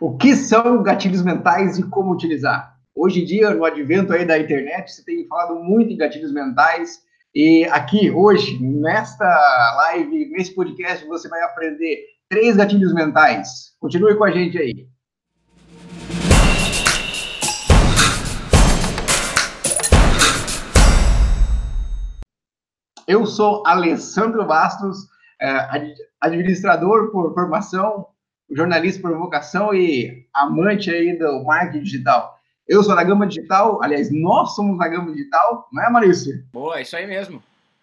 O que são gatilhos mentais e como utilizar? Hoje em dia, no advento aí da internet, você tem falado muito em gatilhos mentais e aqui, hoje, nesta live, nesse podcast, você vai aprender três gatilhos mentais. Continue com a gente aí. Eu sou Alessandro Bastos, é, administrador por formação, jornalista por vocação e amante aí do marketing digital. Eu sou da Gama Digital, aliás, nós somos da Gama Digital, não é, Maurício? Boa, é isso aí mesmo.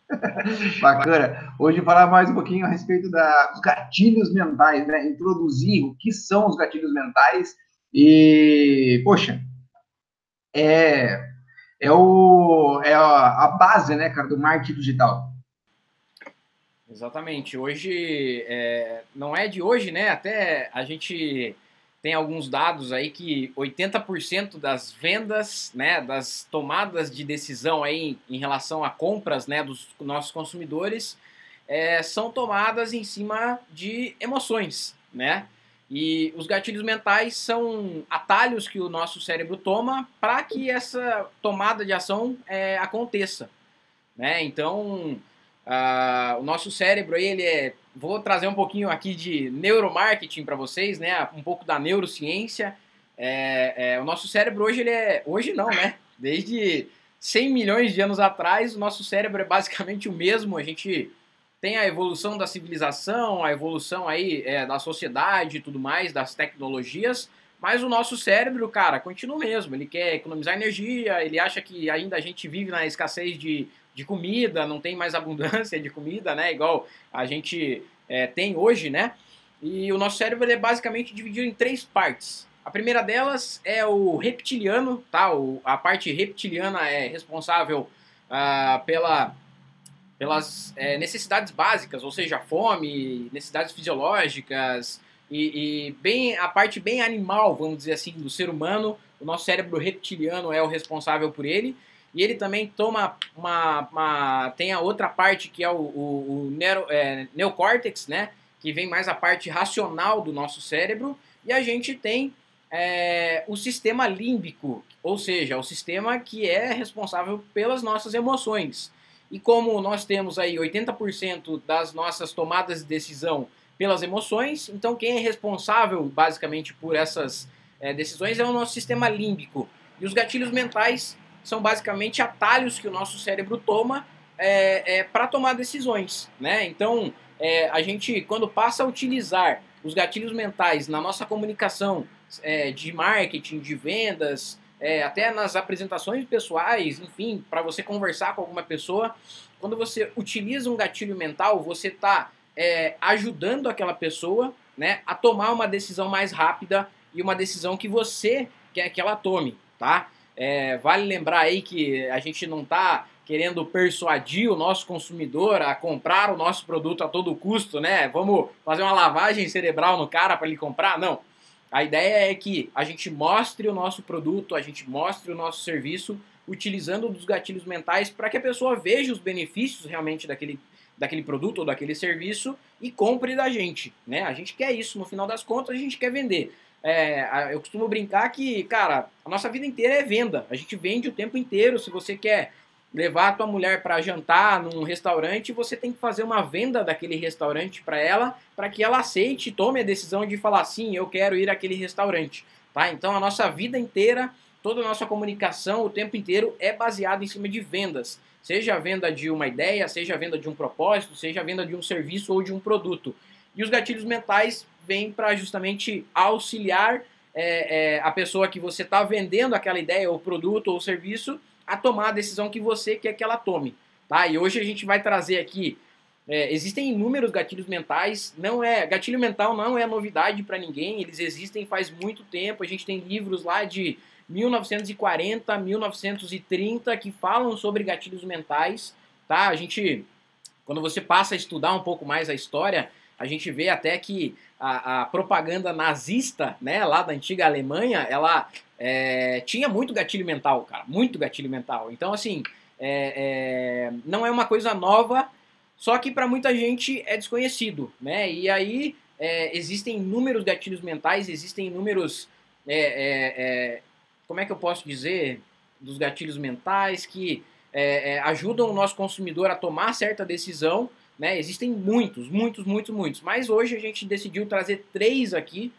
Bacana. Hoje falar mais um pouquinho a respeito da, dos gatilhos mentais, né? Introduzir o que são os gatilhos mentais e, poxa, é, é, o, é a, a base, né, cara, do marketing digital. Exatamente. Hoje, é, não é de hoje, né? Até a gente tem alguns dados aí que 80% das vendas, né, das tomadas de decisão aí em relação a compras, né, dos nossos consumidores, é, são tomadas em cima de emoções, né? E os gatilhos mentais são atalhos que o nosso cérebro toma para que essa tomada de ação é, aconteça, né? Então, Uh, o nosso cérebro, ele é. Vou trazer um pouquinho aqui de neuromarketing para vocês, né? Um pouco da neurociência. É, é, o nosso cérebro hoje, ele é. Hoje não, né? Desde 100 milhões de anos atrás, o nosso cérebro é basicamente o mesmo. A gente tem a evolução da civilização, a evolução aí é, da sociedade e tudo mais, das tecnologias. Mas o nosso cérebro, cara, continua mesmo. Ele quer economizar energia, ele acha que ainda a gente vive na escassez de de comida, não tem mais abundância de comida, né? Igual a gente é, tem hoje, né? E o nosso cérebro é basicamente dividido em três partes. A primeira delas é o reptiliano, tá? O, a parte reptiliana é responsável ah, pela, pelas é, necessidades básicas, ou seja, fome, necessidades fisiológicas e, e, bem a parte bem animal, vamos dizer assim, do ser humano. O nosso cérebro reptiliano é o responsável por ele. E ele também toma uma, uma tem a outra parte que é o, o, o neuro, é, neocórtex, né? Que vem mais a parte racional do nosso cérebro. E a gente tem é, o sistema límbico, ou seja, o sistema que é responsável pelas nossas emoções. E como nós temos aí 80% das nossas tomadas de decisão pelas emoções, então quem é responsável basicamente por essas é, decisões é o nosso sistema límbico. E os gatilhos mentais são basicamente atalhos que o nosso cérebro toma é, é, para tomar decisões, né? Então, é, a gente, quando passa a utilizar os gatilhos mentais na nossa comunicação é, de marketing, de vendas, é, até nas apresentações pessoais, enfim, para você conversar com alguma pessoa, quando você utiliza um gatilho mental, você está é, ajudando aquela pessoa né, a tomar uma decisão mais rápida e uma decisão que você quer que ela tome, tá? É, vale lembrar aí que a gente não está querendo persuadir o nosso consumidor a comprar o nosso produto a todo custo, né? Vamos fazer uma lavagem cerebral no cara para ele comprar? Não. A ideia é que a gente mostre o nosso produto, a gente mostre o nosso serviço utilizando dos gatilhos mentais para que a pessoa veja os benefícios realmente daquele, daquele produto ou daquele serviço e compre da gente, né? A gente quer isso, no final das contas a gente quer vender. É, eu costumo brincar que, cara, a nossa vida inteira é venda. A gente vende o tempo inteiro. Se você quer levar a tua mulher para jantar num restaurante, você tem que fazer uma venda daquele restaurante para ela, para que ela aceite tome a decisão de falar sim, eu quero ir àquele restaurante. Tá? Então a nossa vida inteira, toda a nossa comunicação, o tempo inteiro é baseada em cima de vendas. Seja a venda de uma ideia, seja a venda de um propósito, seja a venda de um serviço ou de um produto. E os gatilhos mentais vêm para justamente auxiliar é, é, a pessoa que você está vendendo aquela ideia, ou produto, ou serviço, a tomar a decisão que você quer que ela tome. Tá? E hoje a gente vai trazer aqui. É, existem inúmeros gatilhos mentais. Não é gatilho mental não é novidade para ninguém. Eles existem faz muito tempo. A gente tem livros lá de 1940, 1930 que falam sobre gatilhos mentais. Tá? A gente, quando você passa a estudar um pouco mais a história, a gente vê até que a, a propaganda nazista, né, lá da antiga Alemanha, ela é, tinha muito gatilho mental, cara, muito gatilho mental. Então, assim, é, é, não é uma coisa nova, só que para muita gente é desconhecido, né? E aí é, existem inúmeros gatilhos mentais, existem inúmeros. É, é, como é que eu posso dizer? Dos gatilhos mentais que ajudam o nosso consumidor a tomar certa decisão. Né? Existem muitos, muitos, muitos, muitos. Mas hoje a gente decidiu trazer três aqui,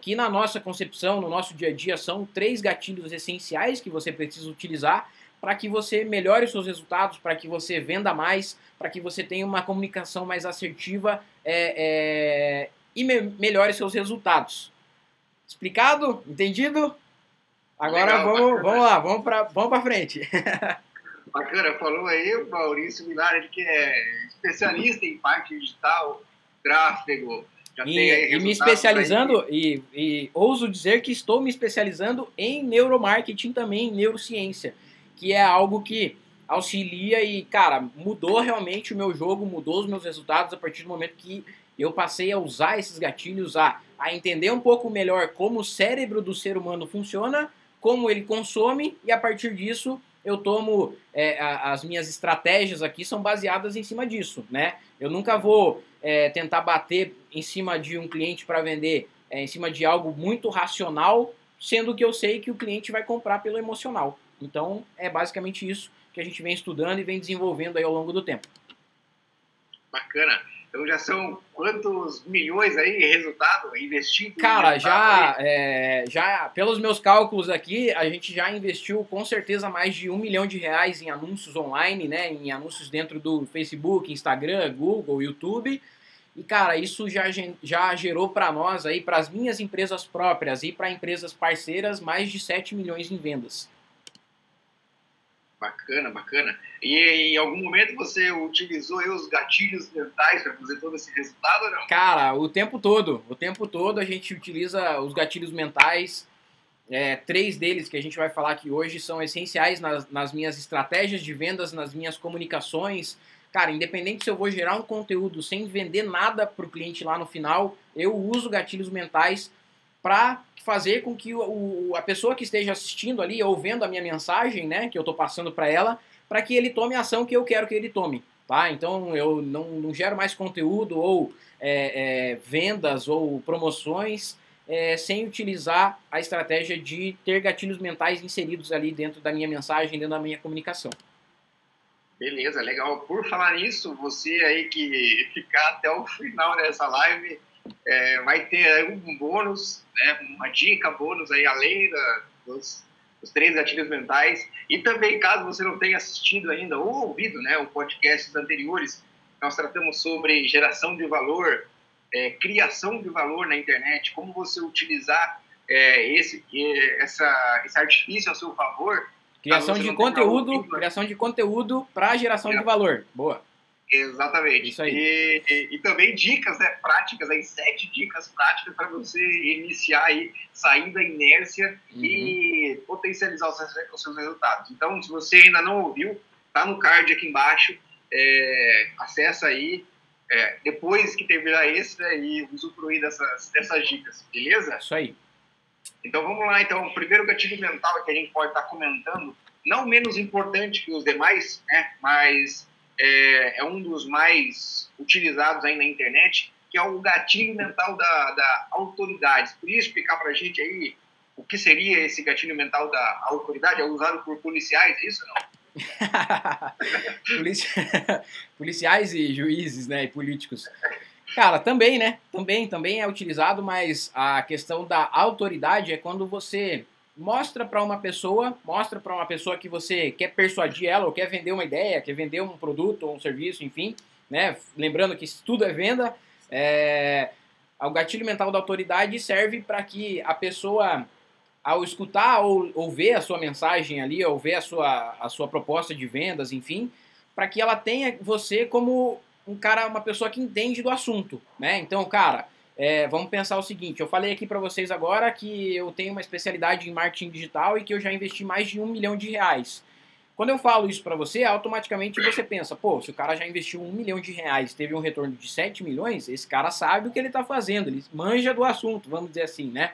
que na nossa concepção, no nosso dia a dia, são três gatilhos essenciais que você precisa utilizar para que você melhore os seus resultados, para que você venda mais, para que você tenha uma comunicação mais assertiva é, é, e me melhore seus resultados. Explicado? Entendido? Agora Legal, vamos, vamos lá, vamos para vamos frente. Bacana, falou aí o Maurício Milari, que é especialista em marketing digital, tráfego. e, e me especializando, e, e ouso dizer que estou me especializando em neuromarketing também, em neurociência que é algo que auxilia e, cara, mudou realmente o meu jogo, mudou os meus resultados a partir do momento que eu passei a usar esses gatilhos, a, a entender um pouco melhor como o cérebro do ser humano funciona, como ele consome, e a partir disso eu tomo é, a, as minhas estratégias aqui são baseadas em cima disso, né? Eu nunca vou é, tentar bater em cima de um cliente para vender é, em cima de algo muito racional, sendo que eu sei que o cliente vai comprar pelo emocional. Então, é basicamente isso que a gente vem estudando e vem desenvolvendo aí ao longo do tempo. Bacana. Então já são quantos milhões aí resultado investido? Cara, já, é, já pelos meus cálculos aqui, a gente já investiu com certeza mais de um milhão de reais em anúncios online, né? Em anúncios dentro do Facebook, Instagram, Google, YouTube. E cara, isso já, já gerou para nós aí, para as minhas empresas próprias e para empresas parceiras, mais de 7 milhões em vendas. Bacana, bacana. E em algum momento você utilizou os gatilhos mentais para fazer todo esse resultado ou não? Cara, o tempo todo. O tempo todo a gente utiliza os gatilhos mentais. É, três deles que a gente vai falar aqui hoje são essenciais nas, nas minhas estratégias de vendas, nas minhas comunicações. Cara, independente se eu vou gerar um conteúdo sem vender nada para o cliente lá no final, eu uso gatilhos mentais para fazer com que o, a pessoa que esteja assistindo ali ou vendo a minha mensagem, né, que eu estou passando para ela, para que ele tome a ação que eu quero que ele tome. Tá? Então eu não, não gero mais conteúdo ou é, é, vendas ou promoções é, sem utilizar a estratégia de ter gatilhos mentais inseridos ali dentro da minha mensagem, dentro da minha comunicação. Beleza, legal. Por falar nisso, você aí que ficar até o final dessa live, é, vai ter um bônus, né, uma dica bônus aí, além da, dos, dos, três gatilhos mentais. E também, caso você não tenha assistido ainda ou ouvido né, o podcasts anteriores, nós tratamos sobre geração de valor, é, criação de valor na internet, como você utilizar é, esse, essa, esse artifício a seu favor. Criação de conteúdo, criação de conteúdo para geração de valor. Boa. Exatamente. Isso aí. E, e, e, também dicas né, práticas, aí, sete dicas práticas para você iniciar aí, sair da inércia uhum. e potencializar os, os, seus resultados. Então, se você ainda não ouviu, tá no card aqui embaixo, é, acessa aí, é, depois que terminar esse, né, e usufruir dessas, dessas dicas, beleza? Isso aí. Então vamos lá, então, o primeiro gatilho mental que a gente pode estar tá comentando, não menos importante que os demais, né, mas é, é, um dos mais utilizados aí na internet, que é o gatilho mental da, da autoridade. Podia explicar para a gente aí o que seria esse gatilho mental da autoridade? É usado por policiais, isso não? policiais e juízes, né, e políticos. Cara, também, né? Também, também é utilizado, mas a questão da autoridade é quando você mostra para uma pessoa, mostra para uma pessoa que você quer persuadir ela ou quer vender uma ideia, quer vender um produto ou um serviço, enfim, né? Lembrando que tudo é venda. É... O gatilho mental da autoridade serve para que a pessoa, ao escutar ou, ou ver a sua mensagem ali, ou ver a sua, a sua proposta de vendas, enfim, para que ela tenha você como um cara, uma pessoa que entende do assunto, né? Então, cara, é, vamos pensar o seguinte: eu falei aqui para vocês agora que eu tenho uma especialidade em marketing digital e que eu já investi mais de um milhão de reais. Quando eu falo isso para você, automaticamente você pensa, pô, se o cara já investiu um milhão de reais, teve um retorno de 7 milhões, esse cara sabe o que ele está fazendo, ele manja do assunto, vamos dizer assim, né?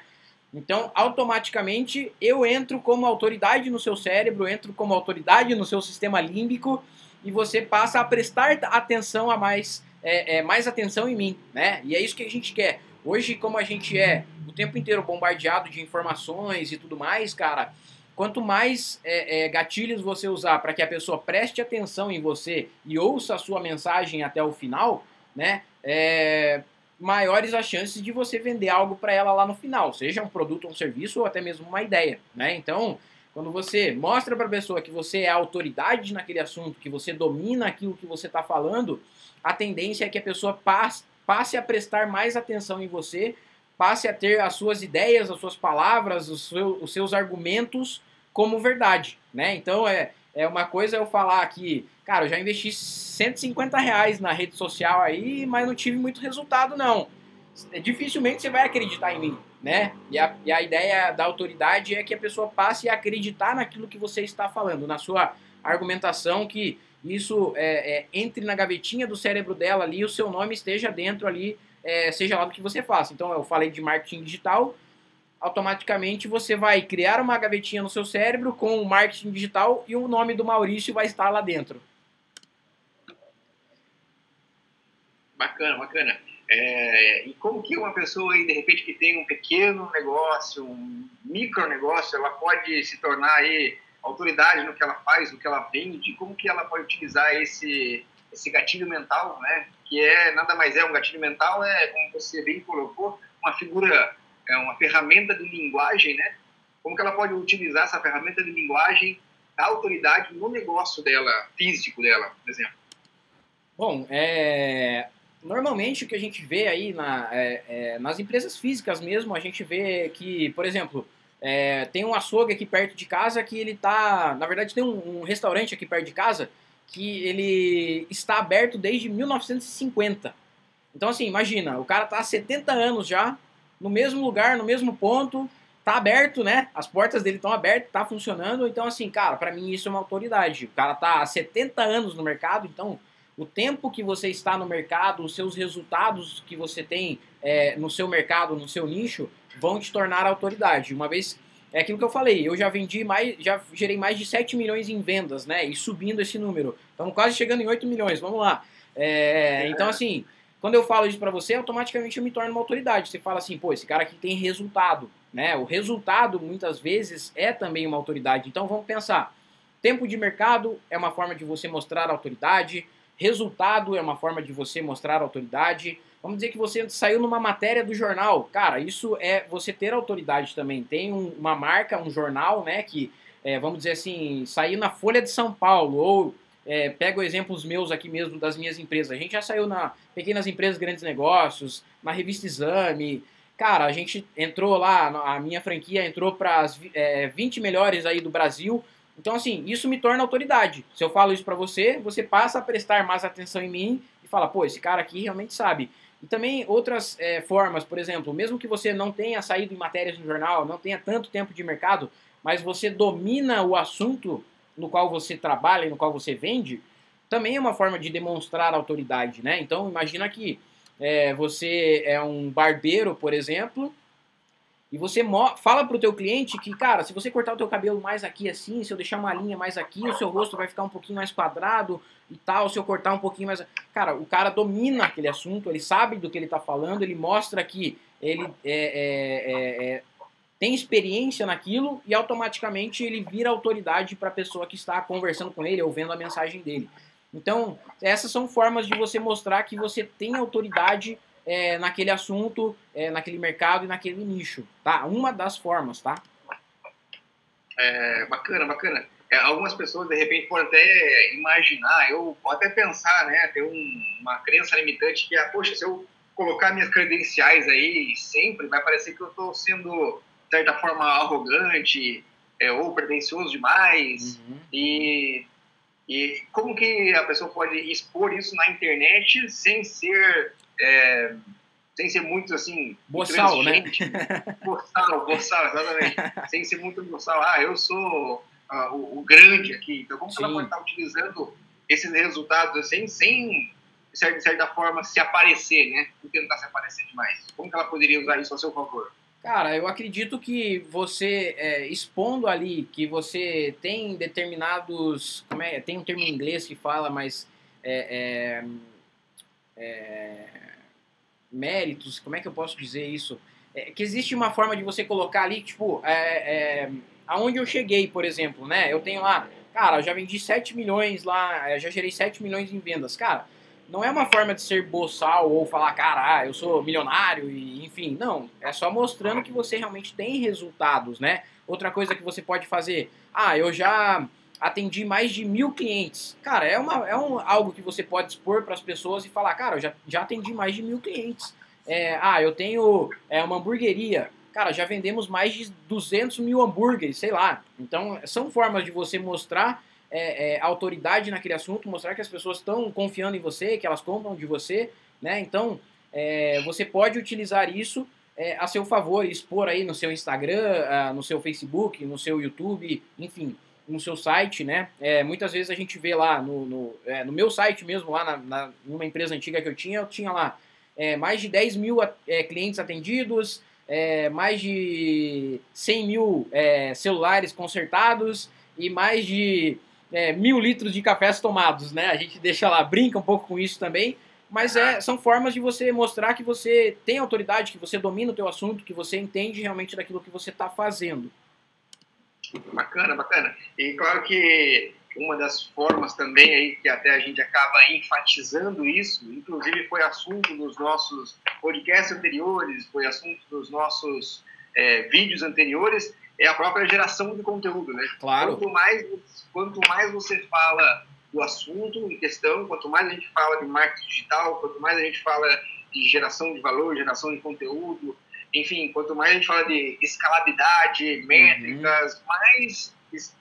Então, automaticamente eu entro como autoridade no seu cérebro, entro como autoridade no seu sistema límbico e você passa a prestar atenção a mais é, é, mais atenção em mim, né? E é isso que a gente quer. Hoje, como a gente é o tempo inteiro bombardeado de informações e tudo mais, cara, quanto mais é, é, gatilhos você usar para que a pessoa preste atenção em você e ouça a sua mensagem até o final, né? É, maiores as chances de você vender algo para ela lá no final, seja um produto um serviço ou até mesmo uma ideia, né? Então, quando você mostra para a pessoa que você é autoridade naquele assunto, que você domina aquilo que você está falando, a tendência é que a pessoa passe, a prestar mais atenção em você, passe a ter as suas ideias, as suas palavras, os, seu, os seus argumentos como verdade, né? Então é, é uma coisa eu falar que, cara, eu já investi 150 reais na rede social aí, mas não tive muito resultado, não. Dificilmente você vai acreditar em mim, né? E a, e a ideia da autoridade é que a pessoa passe a acreditar naquilo que você está falando, na sua argumentação, que isso é, é, entre na gavetinha do cérebro dela ali, o seu nome esteja dentro ali, é, seja lá do que você faça. Então, eu falei de marketing digital, automaticamente você vai criar uma gavetinha no seu cérebro com o marketing digital e o nome do Maurício vai estar lá dentro. Bacana, bacana. É, e como que uma pessoa aí, de repente, que tem um pequeno negócio, um micro negócio, ela pode se tornar aí autoridade no que ela faz, no que ela vende, como que ela pode utilizar esse, esse gatilho mental, né? Que é, nada mais é, um gatilho mental é, como você bem colocou, uma figura é uma ferramenta de linguagem, né? Como que ela pode utilizar essa ferramenta de linguagem da autoridade no negócio dela, físico dela, por exemplo? Bom, é, normalmente o que a gente vê aí na, é, é, nas empresas físicas mesmo, a gente vê que, por exemplo, é, tem um açougue aqui perto de casa que ele tá. Na verdade, tem um, um, restaurante aqui perto de casa que ele está aberto desde 1950. Então, assim, imagina, o cara tá há 70 anos já no mesmo lugar, no mesmo ponto, tá aberto, né? As portas dele estão abertas, tá funcionando. Então, assim, cara, para mim isso é uma autoridade. O cara tá há 70 anos no mercado, então o tempo que você está no mercado, os seus resultados que você tem é, no seu mercado, no seu nicho, vão te tornar autoridade. Uma vez é aquilo que eu falei, eu já vendi mais, já gerei mais de 7 milhões em vendas, né? E subindo esse número. Estamos quase chegando em 8 milhões, vamos lá. É, então, assim, quando eu falo isso para você, automaticamente eu me torno uma autoridade. Você fala assim, pô, esse cara aqui tem resultado, né? O resultado muitas vezes é também uma autoridade. Então vamos pensar. Tempo de mercado é uma forma de você mostrar autoridade. Resultado é uma forma de você mostrar autoridade. Vamos dizer que você saiu numa matéria do jornal. Cara, isso é você ter autoridade também. Tem um, uma marca, um jornal, né? Que, é, vamos dizer assim, saiu na Folha de São Paulo ou é, pego exemplos meus aqui mesmo das minhas empresas. A gente já saiu na Pequenas Empresas Grandes Negócios, na revista Exame. Cara, a gente entrou lá, a minha franquia entrou para as é, 20 melhores aí do Brasil. Então, assim, isso me torna autoridade. Se eu falo isso para você, você passa a prestar mais atenção em mim e fala, pô, esse cara aqui realmente sabe. E também outras é, formas, por exemplo, mesmo que você não tenha saído em matérias no jornal, não tenha tanto tempo de mercado, mas você domina o assunto no qual você trabalha e no qual você vende, também é uma forma de demonstrar autoridade, né? Então, imagina que é, você é um barbeiro, por exemplo, e você fala para o teu cliente que, cara, se você cortar o teu cabelo mais aqui assim, se eu deixar uma linha mais aqui, o seu rosto vai ficar um pouquinho mais quadrado e tal, se eu cortar um pouquinho mais... Cara, o cara domina aquele assunto, ele sabe do que ele está falando, ele mostra que ele é, é, é, é tem experiência naquilo e automaticamente ele vira autoridade para a pessoa que está conversando com ele ou vendo a mensagem dele. Então, essas são formas de você mostrar que você tem autoridade é, naquele assunto, é, naquele mercado e naquele nicho, tá? Uma das formas, tá? É, bacana, bacana. É, algumas pessoas, de repente, podem até imaginar, eu até pensar, né, ter um, uma crença limitante que, ah, poxa, se eu colocar minhas credenciais aí sempre, vai parecer que eu estou sendo certa forma, arrogante é, ou pretencioso demais. Uhum. E, e como que a pessoa pode expor isso na internet sem ser... É, sem ser muito assim. Boçal, né? Boçal, boçal, exatamente. sem ser muito boçal. Ah, eu sou uh, o, o, grande aqui. Então, como que ela pode estar utilizando esses resultados assim, sem, de certa, de certa forma, se aparecer, né? Não tentar se aparecer demais. Como que ela poderia usar isso a seu favor? Cara, eu acredito que você é, expondo ali que você tem determinados. Como é? Tem um termo em inglês que fala, mas. É, é, é, méritos, como é que eu posso dizer isso? É, que existe uma forma de você colocar ali, tipo, é, é, aonde eu cheguei, por exemplo, né? Eu tenho lá, cara, eu já vendi 7 milhões lá, já gerei 7 milhões em vendas. Cara, não é uma forma de ser boçal ou falar, cara, eu sou milionário e enfim, não. É só mostrando que você realmente tem resultados, né? Outra coisa que você pode fazer, ah, eu já atendi mais de mil clientes. Cara, é, uma, é um, algo que você pode expor para as pessoas e falar, cara, eu já, já atendi mais de mil clientes. É, ah, eu tenho é, uma hamburgueria. Cara, já vendemos mais de 200 mil hambúrgueres, sei lá. Então, são formas de você mostrar é, é, autoridade naquele assunto, mostrar que as pessoas estão confiando em você, que elas compram de você, né? Então, é, você pode utilizar isso é, a seu favor, expor aí no seu Instagram, uh, no seu Facebook, no seu YouTube, enfim, no seu site, né? É, muitas vezes a gente vê lá no, no, é, no meu site mesmo, lá na, na, numa empresa antiga que eu tinha, eu tinha lá é, mais de 10 mil é, clientes atendidos, é, mais de 100 mil é, celulares consertados e mais de mil litros de cafés tomados, né? A gente deixa lá, brinca um pouco com isso também, mas é, são formas de você mostrar que você tem autoridade, que você domina o teu assunto, que você entende realmente daquilo que você está fazendo. Bacana, bacana. E claro que uma das formas também aí que até a gente acaba enfatizando isso, inclusive foi assunto dos nossos podcasts anteriores, foi assunto dos nossos é, vídeos anteriores, é a própria geração de conteúdo, né? Claro. Quanto mais, quanto mais você fala do assunto em questão, quanto mais a gente fala de marketing digital, quanto mais a gente fala de geração de valor, geração de conteúdo, enfim, quanto mais a gente fala de escalabilidade, métricas, uhum. mais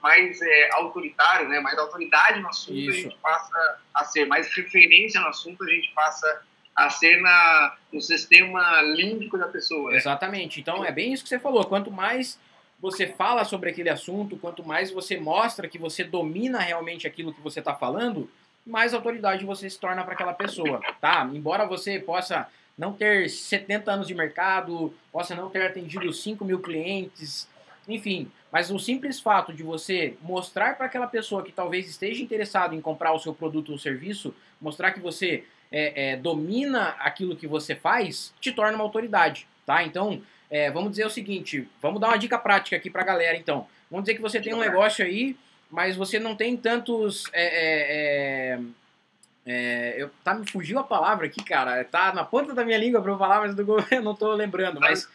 mais é, autoritário, né? mais autoridade no assunto Isso. a gente passa a ser, mais referência no assunto a gente passa a ser na, no sistema límbico da pessoa. Né? Exatamente. Então é bem isso que você falou. Quanto mais você fala sobre aquele assunto, quanto mais você mostra que você domina realmente aquilo que você está falando, mais autoridade você se torna para aquela pessoa, tá? Embora você possa não ter 70 anos de mercado, possa não ter atendido 5 mil clientes, enfim, mas o simples fato de você mostrar para aquela pessoa que talvez esteja interessado em comprar o seu produto ou serviço, mostrar que você é, é, domina aquilo que você faz, te torna uma autoridade, tá? Então, é, vamos dizer o seguinte, vamos dar uma dica prática aqui para a galera, então. Vamos dizer que você tem um negócio aí, mas você não tem tantos... É, eu, tá, me fugiu a palavra aqui, cara. Tá na ponta da minha língua para eu falar, mas eu não tô lembrando. Mas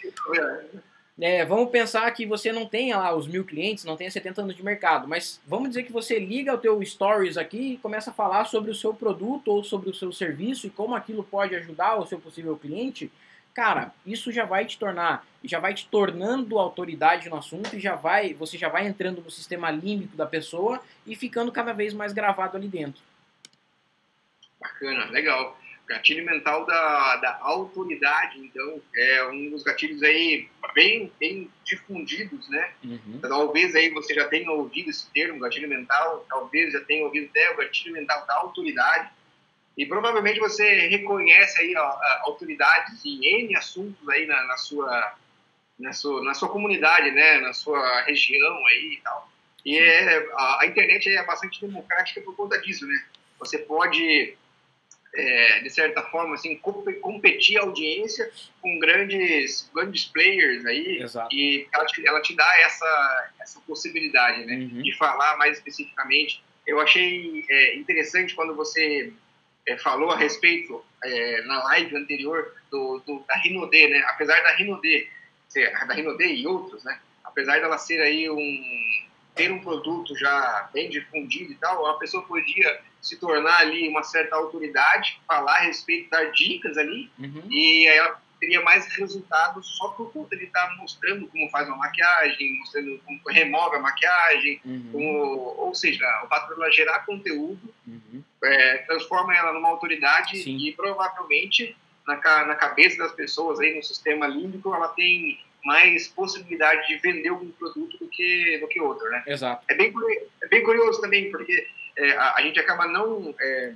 é, vamos pensar que você não tenha lá os mil clientes, não tenha 70 anos de mercado, mas vamos dizer que você liga o teu stories aqui e começa a falar sobre o seu produto ou sobre o seu serviço e como aquilo pode ajudar o seu possível cliente cara, isso já vai te tornar, já vai te tornando autoridade no assunto e já vai, você já vai entrando no sistema límbico da pessoa e ficando cada vez mais gravado ali dentro. Bacana, legal. Gatilho mental da, da autoridade, então, é um dos gatilhos aí bem, bem difundidos, né? Uhum. Talvez aí você já tenha ouvido esse termo, gatilho mental, talvez já tenha ouvido até o gatilho mental da autoridade e provavelmente você reconhece aí ó, autoridades em N assuntos aí na, na, sua, na, sua, na sua comunidade, né? Na sua região aí e tal. E é, a, a, internet é bastante democrática por conta disso, né? Você pode, é, de certa forma, assim, competir a audiência com grandes, grandes players aí. Exato. E ela te, ela te dá essa, essa possibilidade, né? Uhum. De falar mais especificamente. Eu achei é, interessante quando você é, falou a respeito é, na live anterior do, do, da Rinode, né? Apesar da Rinode, da Rinode e outros, né? Apesar dela ser aí um ter um produto já bem difundido e tal, a pessoa podia se tornar ali uma certa autoridade, falar a respeito, dar dicas ali, uhum. e aí ela teria mais resultados só por conta de estar tá mostrando como faz uma maquiagem, mostrando como remove a maquiagem, uhum. como, ou seja, o fato de ela gerar conteúdo uhum. é, transforma ela numa autoridade Sim. e provavelmente na, na cabeça das pessoas aí no sistema límbico ela tem mais possibilidade de vender algum produto do que do que outro, né? Exato. É bem é bem curioso também porque é, a, a, gente acaba não é,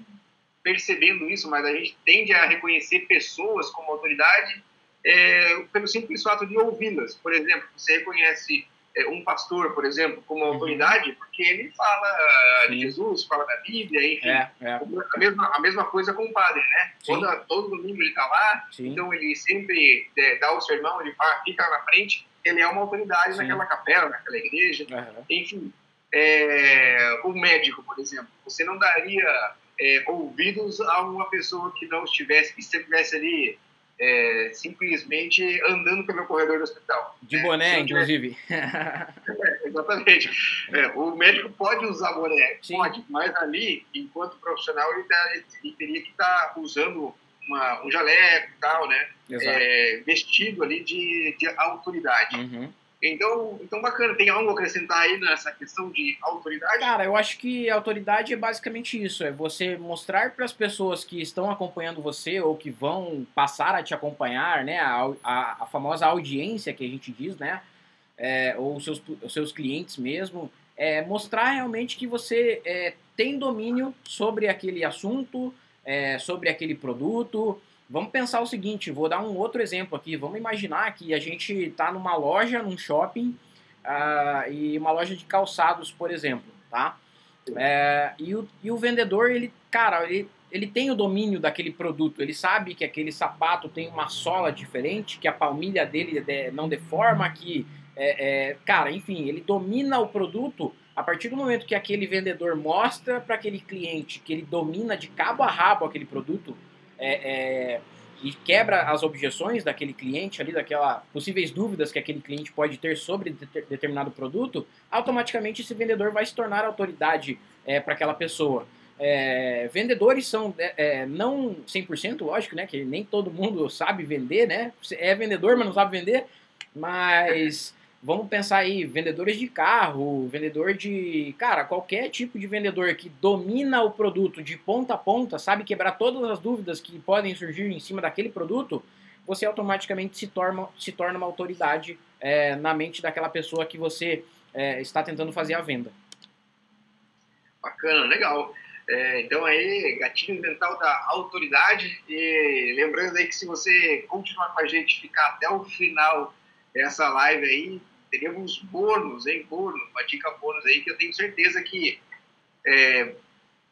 percebendo isso, mas a gente tende a reconhecer pessoas como autoridade é, pelo simples fato de ouvi-las. Por exemplo, você reconhece é, um pastor, por exemplo, como uhum. autoridade, porque ele fala Sim. de Jesus, fala da Bíblia, enfim. É, é. A, mesma, a mesma coisa com o padre, né? Toda, todo domingo ele está lá, Sim. então ele sempre é, dá o sermão, ele fala, fica na frente, ele é uma autoridade Sim. naquela capela, naquela igreja, uhum. enfim. É, o médico, por exemplo, você não daria é, ouvidos a uma pessoa que não estivesse, que estivesse ali é, simplesmente andando pelo corredor do hospital. De boné, inclusive. É, exatamente. É, o médico pode usar boné, Sim. pode, mas ali, enquanto profissional, ele, tá, ele teria que estar tá usando uma, um jaleco e tal, né? É, vestido ali de, de autoridade. Uhum. Então, então, bacana. Tem algo a acrescentar aí nessa questão de autoridade? Cara, eu acho que autoridade é basicamente isso. É você mostrar para as pessoas que estão acompanhando você ou que vão passar a te acompanhar, né? A, a, a famosa audiência que a gente diz, né? É, ou os seus, clientes mesmo. É, mostrar realmente que você é, tem domínio sobre aquele assunto, é, sobre aquele produto, Vamos pensar o seguinte, vou dar um outro exemplo aqui. Vamos imaginar que a gente está numa loja, num shopping, uh, e uma loja de calçados, por exemplo, tá? É, e, o, e o vendedor, ele, cara, ele, ele tem o domínio daquele produto, ele sabe que aquele sapato tem uma sola diferente, que a palmilha dele não deforma, que, é, é, cara, enfim, ele domina o produto a partir do momento que aquele vendedor mostra para aquele cliente que ele domina de cabo a rabo aquele produto, é, é, e quebra as objeções daquele cliente ali, daquela possíveis dúvidas que aquele cliente pode ter sobre de, determinado produto, automaticamente esse vendedor vai se tornar autoridade é, para aquela pessoa. É, vendedores são é, é não 100%, lógico, né? Que nem todo mundo sabe vender, né? É vendedor, mas não sabe vender. Mas Vamos pensar aí, vendedores de carro, vendedor de. Cara, qualquer tipo de vendedor que domina o produto de ponta a ponta, sabe quebrar todas as dúvidas que podem surgir em cima daquele produto, você automaticamente se torna, se torna uma autoridade é, na mente daquela pessoa que você é, está tentando fazer a venda. Bacana, legal. É, então aí, gatilho mental da autoridade. E lembrando aí que se você continuar com a gente, ficar até o final dessa live aí, teríamos bônus, hein? Bônus, uma dica bônus aí que eu tenho certeza que, é,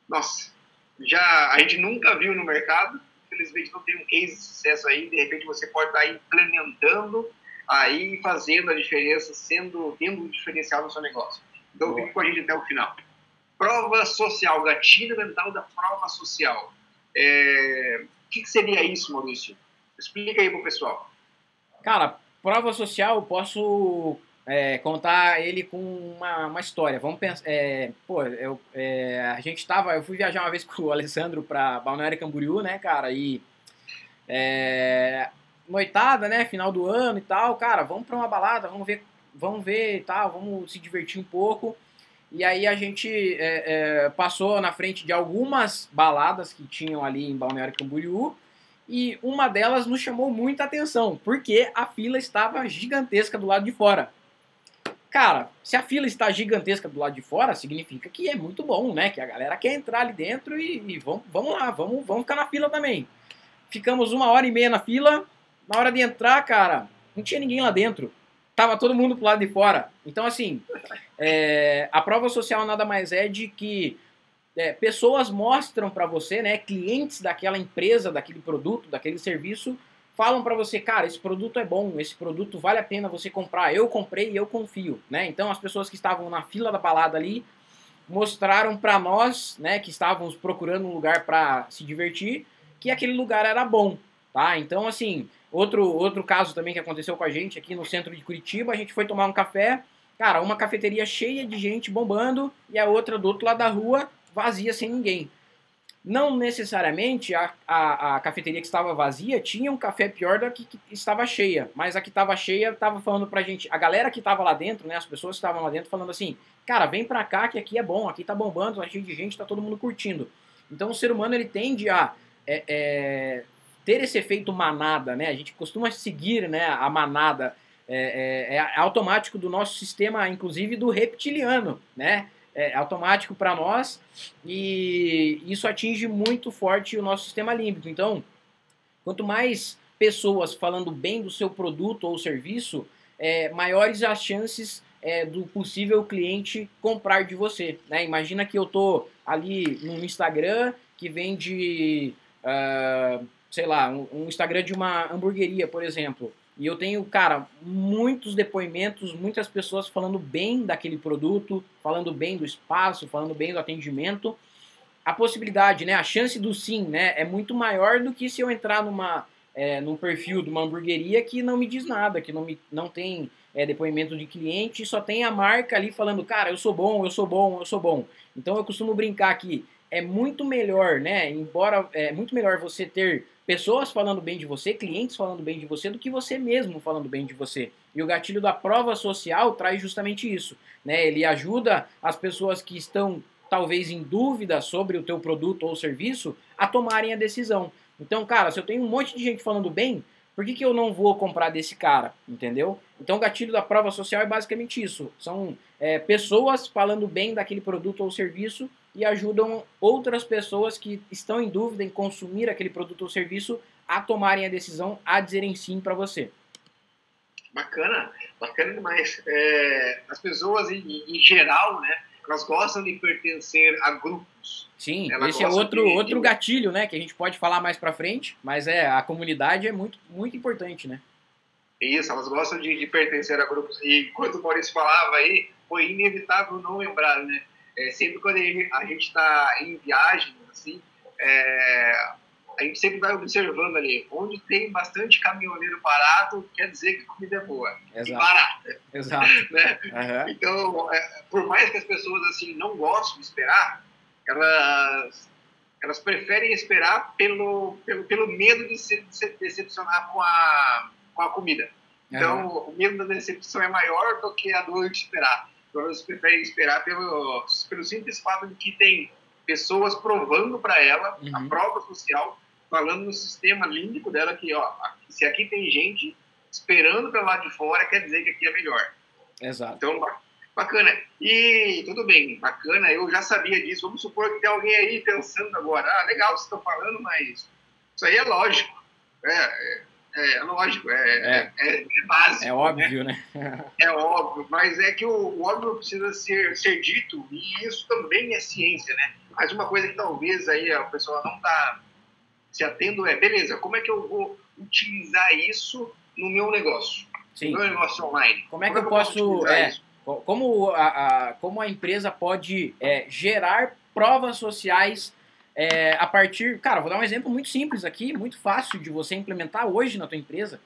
nossa, já a gente nunca viu no mercado. Infelizmente não tem um case de sucesso aí. De repente você pode estar implementando aí, fazendo a diferença, sendo tendo um diferencial no seu negócio. Então fique com a gente até o final. Prova social, gatilho mental da prova social. É, o que, que seria isso, Maurício? Explica aí pro pessoal. Cara, prova social eu posso é, contar ele com uma, uma história. Vamos pensar. É, pô, eu, é, a gente tava. Eu fui viajar uma vez com o Alessandro pra Balneário Camboriú, né, cara? E. É, noitada, né? Final do ano e tal. Cara, vamos pra uma balada, vamos ver, vamos ver e tal, vamos se divertir um pouco. E aí a gente é, é, passou na frente de algumas baladas que tinham ali em Balneário Camboriú. E uma delas nos chamou muita atenção, porque a fila estava gigantesca do lado de fora. Cara, se a fila está gigantesca do lado de fora, significa que é muito bom, né? Que a galera quer entrar ali dentro e, e vamos, vamos lá, vamos, vamos ficar na fila também. Ficamos uma hora e meia na fila. Na hora de entrar, cara, não tinha ninguém lá dentro. Tava todo mundo pro lado de fora. Então, assim, é, a prova social nada mais é de que é, pessoas mostram para você, né, clientes daquela empresa, daquele produto, daquele serviço, falam para você, cara, esse produto é bom, esse produto vale a pena você comprar. Eu comprei e eu confio, né? Então as pessoas que estavam na fila da balada ali mostraram para nós, né, que estávamos procurando um lugar para se divertir, que aquele lugar era bom, tá? Então assim, outro outro caso também que aconteceu com a gente aqui no centro de Curitiba, a gente foi tomar um café, cara, uma cafeteria cheia de gente bombando e a outra do outro lado da rua vazia sem ninguém. Não necessariamente a, a, a, cafeteria que estava vazia tinha um café pior da que, que estava cheia, mas a que estava cheia estava falando pra gente, a galera que estava lá dentro, né, as pessoas que estavam lá dentro falando assim, cara, vem pra cá que aqui é bom, aqui tá bombando, tá cheio de gente, tá todo mundo curtindo. Então o ser humano ele tende a é, é, ter esse efeito manada, né, a gente costuma seguir, né, a manada, é, é, é automático do nosso sistema, inclusive do reptiliano, né, é, automático para nós e isso atinge muito forte o nosso sistema límbico. Então, quanto mais pessoas falando bem do seu produto ou serviço, é, maiores as chances é, do possível cliente comprar de você. Né? Imagina que eu tô ali no Instagram que vende, uh, sei lá, um, um Instagram de uma hamburgueria, por exemplo. E eu tenho, cara, muitos depoimentos, muitas pessoas falando bem daquele produto, falando bem do espaço, falando bem do atendimento. A possibilidade, né, a chance do sim, né, é muito maior do que se eu entrar numa, é, num perfil de uma hamburgueria que não me diz nada, que não, me, não tem é, depoimento de cliente, só tem a marca ali falando, cara, eu sou bom, eu sou bom, eu sou bom. Então eu costumo brincar que é muito melhor, né, embora é muito melhor você ter pessoas falando bem de você, clientes falando bem de você, do que você mesmo falando bem de você. E o gatilho da prova social traz justamente isso. Né? Ele ajuda as pessoas que estão talvez em dúvida sobre o teu produto ou serviço a tomarem a decisão. Então, cara, se eu tenho um monte de gente falando bem, por que, que eu não vou comprar desse cara? Entendeu? Então, o gatilho da prova social é basicamente isso. São é, pessoas falando bem daquele produto ou serviço e ajudam outras pessoas que estão em dúvida em consumir aquele produto ou serviço a tomarem a decisão, a dizerem sim para você. Bacana, bacana demais. É, as pessoas, em, em, geral, né, elas gostam de pertencer a grupos. Sim, esse é outro, de, outro gatilho, né, que a gente pode falar mais para frente, mas é a comunidade é muito, muito importante, né? Isso, elas gostam de, de pertencer a grupos. E quando o Maurício falava aí, foi inevitável não lembrar, né? É, sempre quando a gente está em viagem, assim, é, a gente sempre vai observando ali. Onde tem bastante caminhoneiro parado, quer dizer que a comida é boa. Exato. E barata. Exato. né? Uhum. Então, é, por mais que as pessoas assim não gostem de esperar, elas, elas preferem esperar pelo, pelo, pelo medo de se, de se decepcionar com a, com a comida. Então, uhum. o medo da decepção é maior do que a dor de esperar. Eles preferem esperar pelo, pelo simples fato de que tem pessoas provando para ela uhum. a prova social, falando no sistema límbico dela que, ó, se aqui tem gente esperando para lá de fora, quer dizer que aqui é melhor. Exato. Então, bacana. E tudo bem, bacana, eu já sabia disso. Vamos supor que tem alguém aí pensando agora, ah, legal, vocês estão falando, mas isso aí é lógico. É, é é, é lógico, é, é. é, é básico. É óbvio, né? né? é óbvio, mas é que o, o, óbvio precisa ser, ser dito, e isso também é ciência, né? Mas uma coisa que talvez aí a pessoa não está se atendo é, beleza, como é que eu vou utilizar isso no meu negócio? Sim. No meu negócio online. Como é que como eu posso... É, como, a, a, como a empresa pode é, gerar provas sociais é, a partir. Cara, vou dar um exemplo muito simples aqui, muito fácil de você implementar hoje na tua empresa.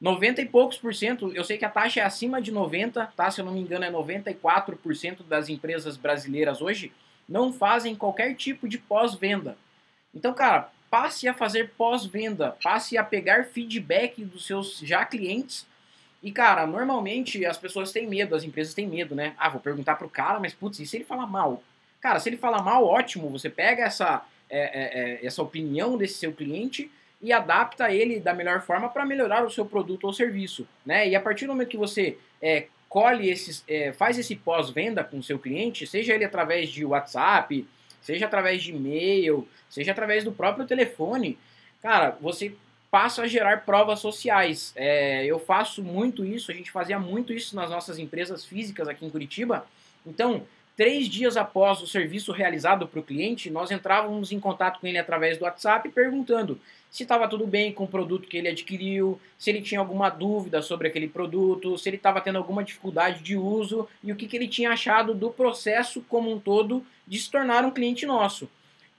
90 e poucos por cento, eu sei que a taxa é acima de 90, tá? Se eu não me engano, é 94% das empresas brasileiras hoje não fazem qualquer tipo de pós-venda. Então, cara, passe a fazer pós-venda, passe a pegar feedback dos seus já clientes. E, cara, normalmente as pessoas têm medo, as empresas têm medo, né? Ah, vou perguntar pro cara, mas putz, e se ele falar mal? Cara, se ele fala mal, ótimo, você pega essa, é, é, é, essa opinião desse seu cliente e adapta ele da melhor forma para melhorar o seu produto ou serviço, né? E a partir do momento que você é, colhe esses, é, faz esse pós-venda com o seu cliente, seja ele através de WhatsApp, seja através de e-mail, seja através do próprio telefone, cara, você passa a gerar provas sociais. É, eu faço muito isso, a gente fazia muito isso nas nossas empresas físicas aqui em Curitiba. Então, Três dias após o serviço realizado para o cliente, nós entrávamos em contato com ele através do WhatsApp perguntando se estava tudo bem com o produto que ele adquiriu, se ele tinha alguma dúvida sobre aquele produto, se ele estava tendo alguma dificuldade de uso e o que, que ele tinha achado do processo como um todo de se tornar um cliente nosso.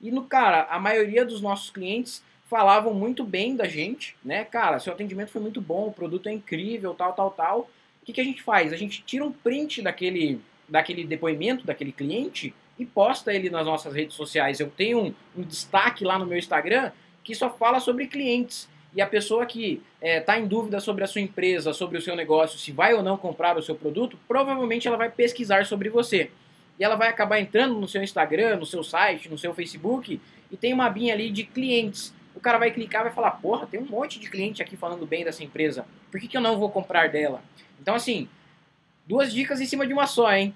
E no cara, a maioria dos nossos clientes falavam muito bem da gente, né? Cara, seu atendimento foi muito bom, o produto é incrível, tal, tal, tal. O que, que a gente faz? A gente tira um print daquele daquele depoimento daquele cliente e posta ele nas nossas redes sociais. Eu tenho um, um destaque lá no meu Instagram que só fala sobre clientes. E a pessoa que está é, tá em dúvida sobre a sua empresa, sobre o seu negócio, se vai ou não comprar o seu produto, provavelmente ela vai pesquisar sobre você. E ela vai acabar entrando no seu Instagram, no seu site, no seu Facebook, e tem uma abinha ali de clientes. O cara vai clicar vai falar, porra, tem um monte de cliente aqui falando bem dessa empresa. Por que, que eu não vou comprar dela? Então, assim, Duas dicas em cima de uma só, hein?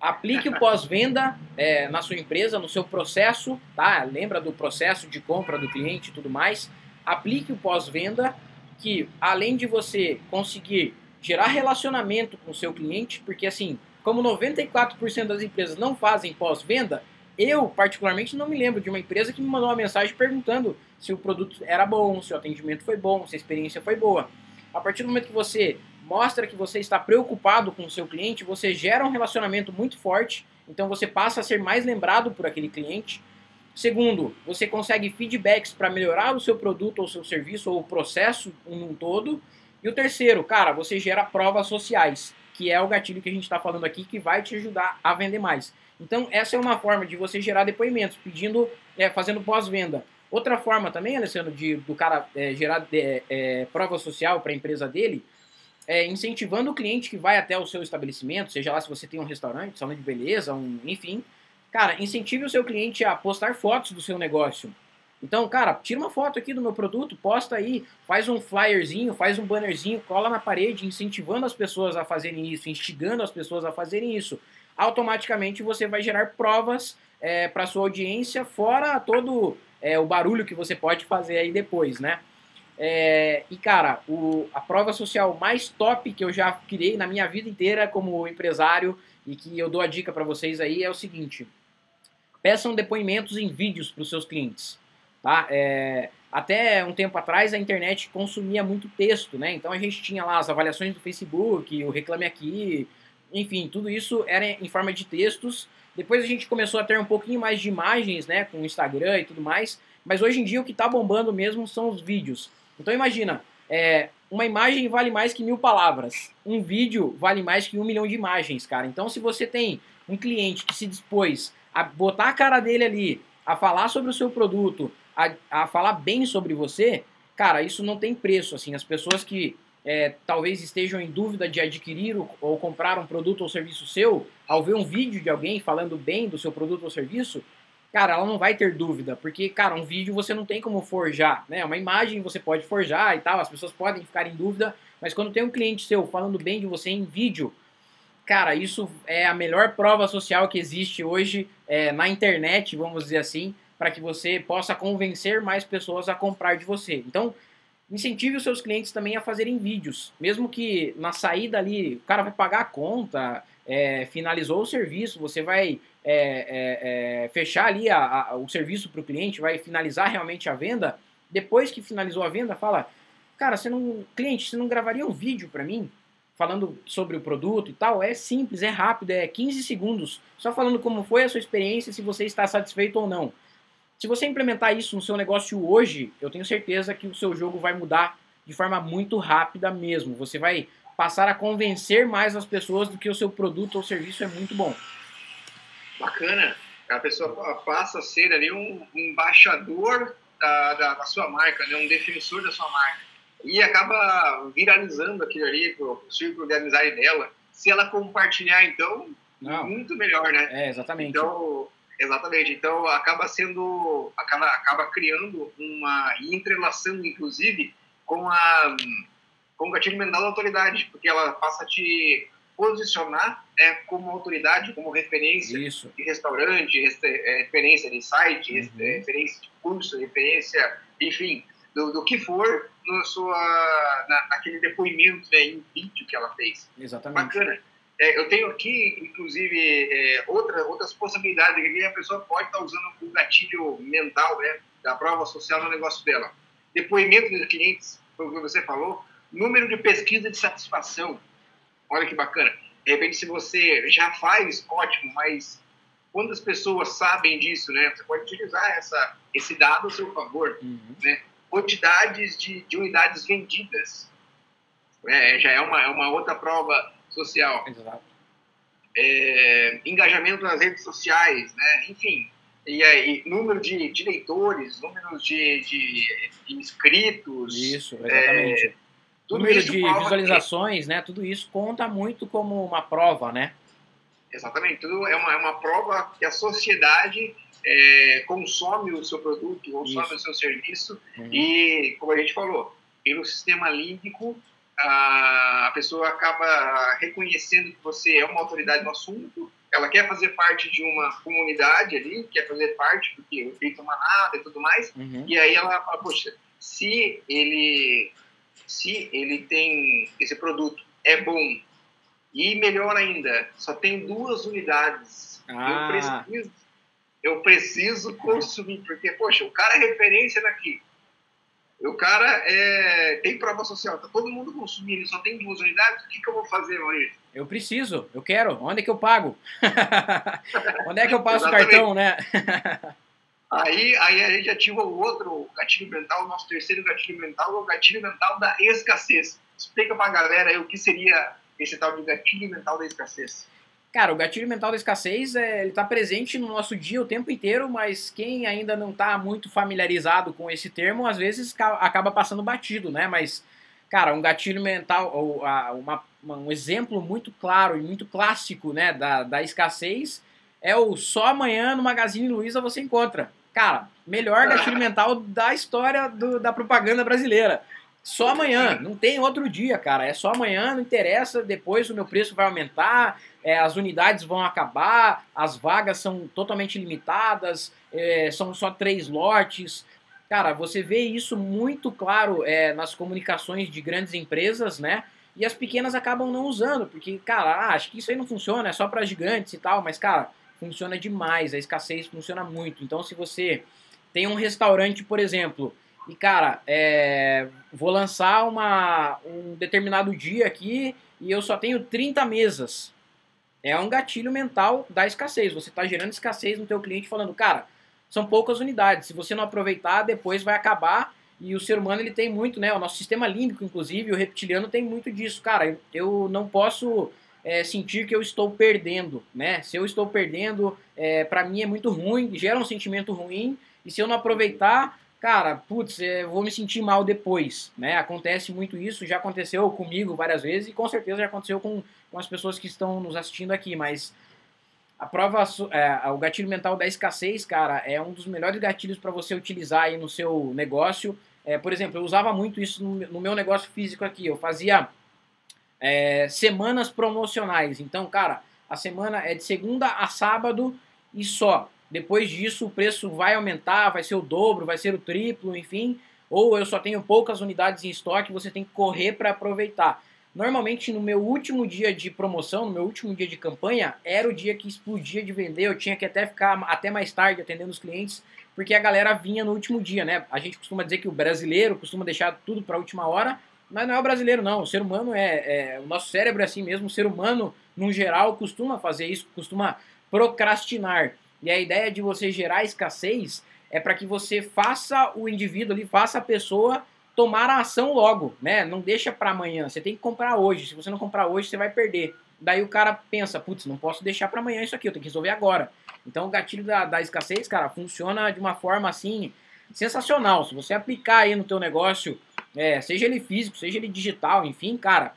Aplique o pós-venda é, na sua empresa, no seu processo, tá? Lembra do processo de compra do cliente e tudo mais. Aplique o pós-venda, que além de você conseguir gerar relacionamento com o seu cliente, porque assim, como 94% das empresas não fazem pós-venda, eu, particularmente, não me lembro de uma empresa que me mandou uma mensagem perguntando se o produto era bom, se o atendimento foi bom, se a experiência foi boa. A partir do momento que você mostra que você está preocupado com o seu cliente, você gera um relacionamento muito forte, então você passa a ser mais lembrado por aquele cliente. Segundo, você consegue feedbacks para melhorar o seu produto ou seu serviço ou o processo um todo. E o terceiro, cara, você gera provas sociais, que é o gatilho que a gente está falando aqui, que vai te ajudar a vender mais. Então, essa é uma forma de você gerar depoimentos, pedindo, é, fazendo pós-venda. Outra forma também, Alessandro, de, do cara é, gerar é, é prova social para a empresa dele, é incentivando o cliente que vai até o seu estabelecimento, seja lá se você tem um restaurante, salão de beleza, um, enfim. Cara, incentive o seu cliente a postar fotos do seu negócio. Então, cara, tira uma foto aqui do meu produto, posta aí, faz um flyerzinho, faz um bannerzinho, cola na parede, incentivando as pessoas a fazerem isso, instigando as pessoas a fazerem isso automaticamente você vai gerar provas é, para sua audiência, fora todo é, o barulho que você pode fazer aí depois, né? É, e cara, o, a prova social mais top que eu já criei na minha vida inteira como empresário e que eu dou a dica para vocês aí é o seguinte: peçam depoimentos em vídeos para os seus clientes, tá? É, até um tempo atrás a internet consumia muito texto, né? Então a gente tinha lá as avaliações do Facebook, o Reclame Aqui, enfim, tudo isso era em forma de textos. Depois a gente começou a ter um pouquinho mais de imagens, né, com o Instagram e tudo mais. Mas hoje em dia o que está bombando mesmo são os vídeos. Então imagina, é, uma imagem vale mais que mil palavras. Um vídeo vale mais que um milhão de imagens, cara. Então se você tem um cliente que se dispôs a botar a cara dele ali, a falar sobre o seu produto, a, a falar bem sobre você, cara, isso não tem preço. Assim, as pessoas que é, talvez estejam em dúvida de adquirir ou comprar um produto ou serviço seu, ao ver um vídeo de alguém falando bem do seu produto ou serviço, cara, ela não vai ter dúvida, porque, cara, um vídeo você não tem como forjar, né? Uma imagem você pode forjar e tal, as pessoas podem ficar em dúvida, mas quando tem um cliente seu falando bem de você em vídeo, cara, isso é a melhor prova social que existe hoje é, na internet, vamos dizer assim, para que você possa convencer mais pessoas a comprar de você. Então, incentive os seus clientes também a fazerem vídeos. Mesmo que na saída ali, o cara vai pagar a conta, é, finalizou o serviço, você vai é, é, é fechar ali a, a, o serviço para o cliente, vai finalizar realmente a venda. Depois que finalizou a venda, fala, cara, você não, cliente, você não gravaria um vídeo para mim? Falando sobre o produto e tal, é simples, é rápido, é 15 segundos, só falando como foi a sua experiência, se você está satisfeito ou não. Se você implementar isso no seu negócio hoje, eu tenho certeza que o seu jogo vai mudar de forma muito rápida mesmo. Você vai passar a convencer mais as pessoas do que o seu produto ou serviço é muito bom. Bacana. A pessoa passa a ser ali um, embaixador da, da, da, sua marca, né? um defensor da sua marca. E acaba viralizando aquilo ali, o círculo de amizade dela. Se ela compartilhar, então, Não. muito melhor, né? É, exatamente. Então, Exatamente. Então acaba sendo, acaba, acaba criando uma e entrelaçando, inclusive, com a com o gatilho mental da autoridade, porque ela passa a te posicionar é, como autoridade, como referência Isso. de restaurante, é, referência de site, uhum. referência de curso, referência, enfim, do, do que for no sua, na, naquele depoimento né, em vídeo que ela fez. Exatamente. Bacana. É, eu tenho aqui, inclusive, é, outra, outras possibilidades que a pessoa pode estar usando o gatilho mental né, da prova social no negócio dela. Depoimento de clientes, como você falou, número de pesquisa de satisfação. Olha que bacana. De repente, se você já faz, ótimo, mas quantas pessoas sabem disso, né? Você pode utilizar essa, esse dado a seu favor. Uhum. Né? Quantidades de, de unidades vendidas. É, já é uma, é uma outra prova social. Exato. É, engajamento nas redes sociais, né? Enfim, e aí, número de, de leitores, número de, de, de inscritos. Isso, exatamente. É, número de visualizações, que... né? Tudo isso conta muito como uma prova, né? Exatamente, tudo é uma, é uma prova que a sociedade é, consome o seu produto, consome isso. o seu serviço uhum. e, como a gente falou, pelo sistema límbico a pessoa acaba reconhecendo que você é uma autoridade no assunto, ela quer fazer parte de uma comunidade ali, quer fazer parte do que o efeito manada e tudo mais, uhum. e aí ela fala, poxa, se ele, se ele tem esse produto é bom. E melhor ainda, só tem duas unidades. Ah. Eu, preciso, eu preciso consumir, porque, poxa, o cara é referência daqui. O cara é, tem prova social, tá todo mundo consumindo, só tem duas unidades, o que, que eu vou fazer, Maurício? Eu preciso, eu quero. Onde é que eu pago? Onde é que eu passo o cartão, né? aí, aí a gente ativa o outro gatilho mental, o nosso terceiro gatilho mental, é o gatilho mental da escassez. Explica pra galera aí o que seria esse tal de gatilho mental da escassez. Cara, o gatilho mental da escassez é, ele está presente no nosso dia o tempo inteiro, mas quem ainda não está muito familiarizado com esse termo, às vezes acaba passando batido, né? Mas, cara, um gatilho mental, ou uma, um exemplo muito claro e muito clássico, né, da, da escassez é o só amanhã no Magazine Luiza você encontra. Cara, melhor gatilho mental da história do, da propaganda brasileira. Só amanhã, não tem outro dia, cara. É só amanhã, não interessa. Depois o meu preço vai aumentar, é, as unidades vão acabar, as vagas são totalmente limitadas, é, são só três lotes. Cara, você vê isso muito claro é, nas comunicações de grandes empresas, né? E as pequenas acabam não usando, porque, cara, ah, acho que isso aí não funciona, é só para gigantes e tal, mas, cara, funciona demais, a escassez funciona muito. Então, se você tem um restaurante, por exemplo, e, cara, é, vou lançar uma, um determinado dia aqui e eu só tenho 30 mesas. É um gatilho mental da escassez. Você está gerando escassez no teu cliente falando, cara, são poucas unidades. Se você não aproveitar, depois vai acabar. E o ser humano ele tem muito, né? O nosso sistema límbico, inclusive, o reptiliano tem muito disso. Cara, eu não posso é, sentir que eu estou perdendo, né? Se eu estou perdendo, é, para mim é muito ruim, gera um sentimento ruim. E se eu não aproveitar, cara, putz, é, vou me sentir mal depois, né? Acontece muito isso, já aconteceu comigo várias vezes e com certeza já aconteceu com, com as pessoas que estão nos assistindo aqui, mas a prova, é, o gatilho mental da escassez, cara, é um dos melhores gatilhos para você utilizar aí no seu negócio. É, por exemplo, eu usava muito isso no, no meu negócio físico aqui, eu fazia é, semanas promocionais. Então, cara, a semana é de segunda a sábado e só. Depois disso, o preço vai aumentar, vai ser o dobro, vai ser o triplo, enfim. Ou eu só tenho poucas unidades em estoque, você tem que correr para aproveitar. Normalmente, no meu último dia de promoção, no meu último dia de campanha, era o dia que explodia de vender. Eu tinha que até ficar até mais tarde atendendo os clientes, porque a galera vinha no último dia, né? A gente costuma dizer que o brasileiro costuma deixar tudo para a última hora, mas não é o brasileiro, não. O ser humano é, é. O nosso cérebro é assim mesmo. O ser humano, no geral, costuma fazer isso, costuma procrastinar. E a ideia de você gerar escassez é para que você faça o indivíduo ali, faça a pessoa tomar a ação logo, né? Não deixa para amanhã. Você tem que comprar hoje. Se você não comprar hoje, você vai perder. Daí o cara pensa, putz, não posso deixar para amanhã isso aqui, eu tenho que resolver agora. Então o gatilho da, da escassez, cara, funciona de uma forma assim sensacional. Se você aplicar aí no teu negócio, é, seja ele físico, seja ele digital, enfim, cara,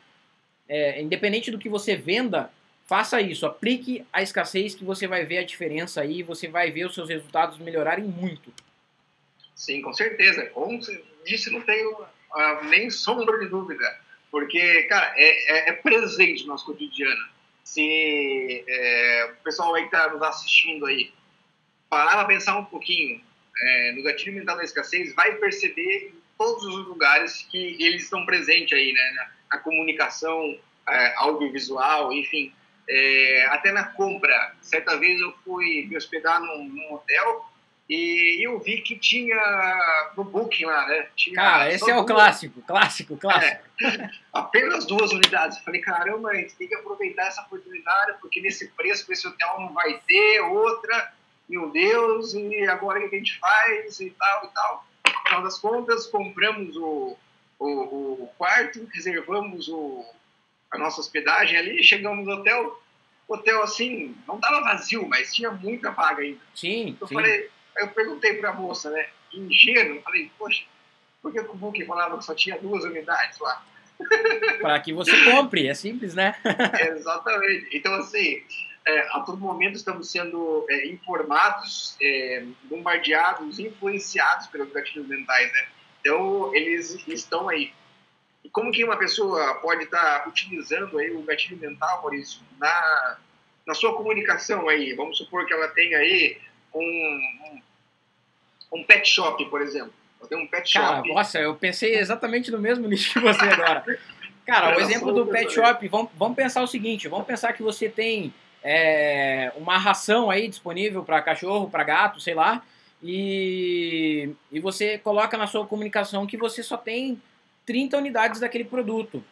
é, independente do que você venda, Faça isso, aplique a escassez que você vai ver a diferença aí, você vai ver os seus resultados melhorarem muito. Sim, com certeza. Como você disse, não tenho uh, nem sombra de dúvida. Porque, cara, é, é, é presente no nosso cotidiano. Se é, o pessoal aí que está nos assistindo aí parar para pensar um pouquinho é, no gatilho mental da escassez, vai perceber todos os lugares que eles estão presentes aí, né? Na, na comunicação é, audiovisual, enfim é, até na compra. Certa vez eu fui me hospedar num, num, hotel e eu vi que tinha no Booking lá, né? Tinha Cara, esse é o duas, clássico, clássico, clássico. É, apenas duas unidades. falei, caramba, a gente tem que aproveitar essa oportunidade, porque nesse preço, esse hotel não vai ter outra. Meu Deus, e agora o que a gente faz e tal e tal. Final das contas, compramos o, o, o quarto, reservamos o, a nossa hospedagem ali, chegamos no hotel, hotel assim, não estava vazio, mas tinha muita vaga ainda. Sim, eu sim. falei, eu perguntei para a moça, né, ingênuo, falei, poxa, por que o Booking falava que só tinha duas unidades lá? para que você compre, é simples, né? exatamente. Então, assim, é, a todo momento estamos sendo é, informados, é, bombardeados, influenciados pelos gatilhos mentais, né? Então, eles estão aí. E como que uma pessoa pode estar tá utilizando aí o gatilho mental, Maurício, na, na sua comunicação aí? Vamos supor que ela tenha aí um, um, um pet shop, por exemplo. Ela tem um pet Cara, shop. Nossa, eu pensei exatamente no mesmo nicho que você agora. Cara, o exemplo do pet shop, vamos, vamos pensar o seguinte, vamos pensar que você tem é, uma ração aí disponível para cachorro, para gato, sei lá, e, e você coloca na sua comunicação que você só tem 30 unidades daquele produto.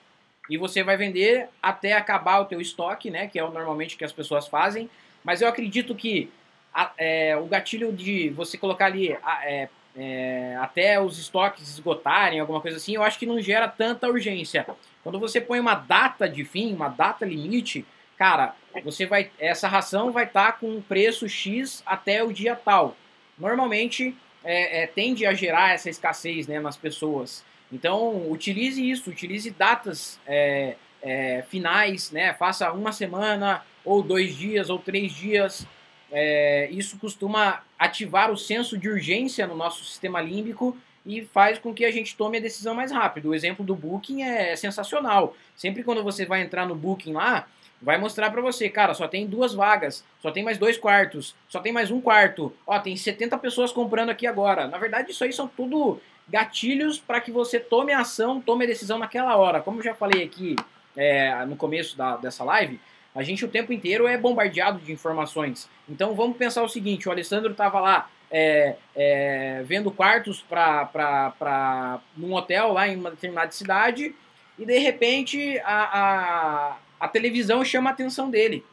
E você vai vender até acabar o teu estoque, né? Que é o normalmente que as pessoas fazem. Mas eu acredito que a, é, o gatilho de você colocar ali a, é, é, até os estoques esgotarem, alguma coisa assim, eu acho que não gera tanta urgência. Quando você põe uma data de fim, uma data limite, cara, você vai, essa ração vai estar tá com um preço X até o dia tal. Normalmente é, é, tende a gerar essa escassez né, nas pessoas. Então, utilize isso, utilize datas é, é, finais, né? Faça uma semana, ou dois dias, ou três dias. É, isso costuma ativar o senso de urgência no nosso sistema límbico e faz com que a gente tome a decisão mais rápido. O exemplo do Booking é sensacional. Sempre quando você vai entrar no Booking lá, vai mostrar para você, cara, só tem duas vagas, só tem mais dois quartos, só tem mais um quarto. Ó, tem 70 pessoas comprando aqui agora. Na verdade, isso aí são tudo gatilhos para que você tome ação, tome a decisão naquela hora. Como eu já falei aqui é, no começo da, dessa live, a gente o tempo inteiro é bombardeado de informações. Então vamos pensar o seguinte: o Alessandro estava lá é, é, vendo quartos para num hotel lá em uma determinada cidade e de repente a, a televisão chama a atenção dele.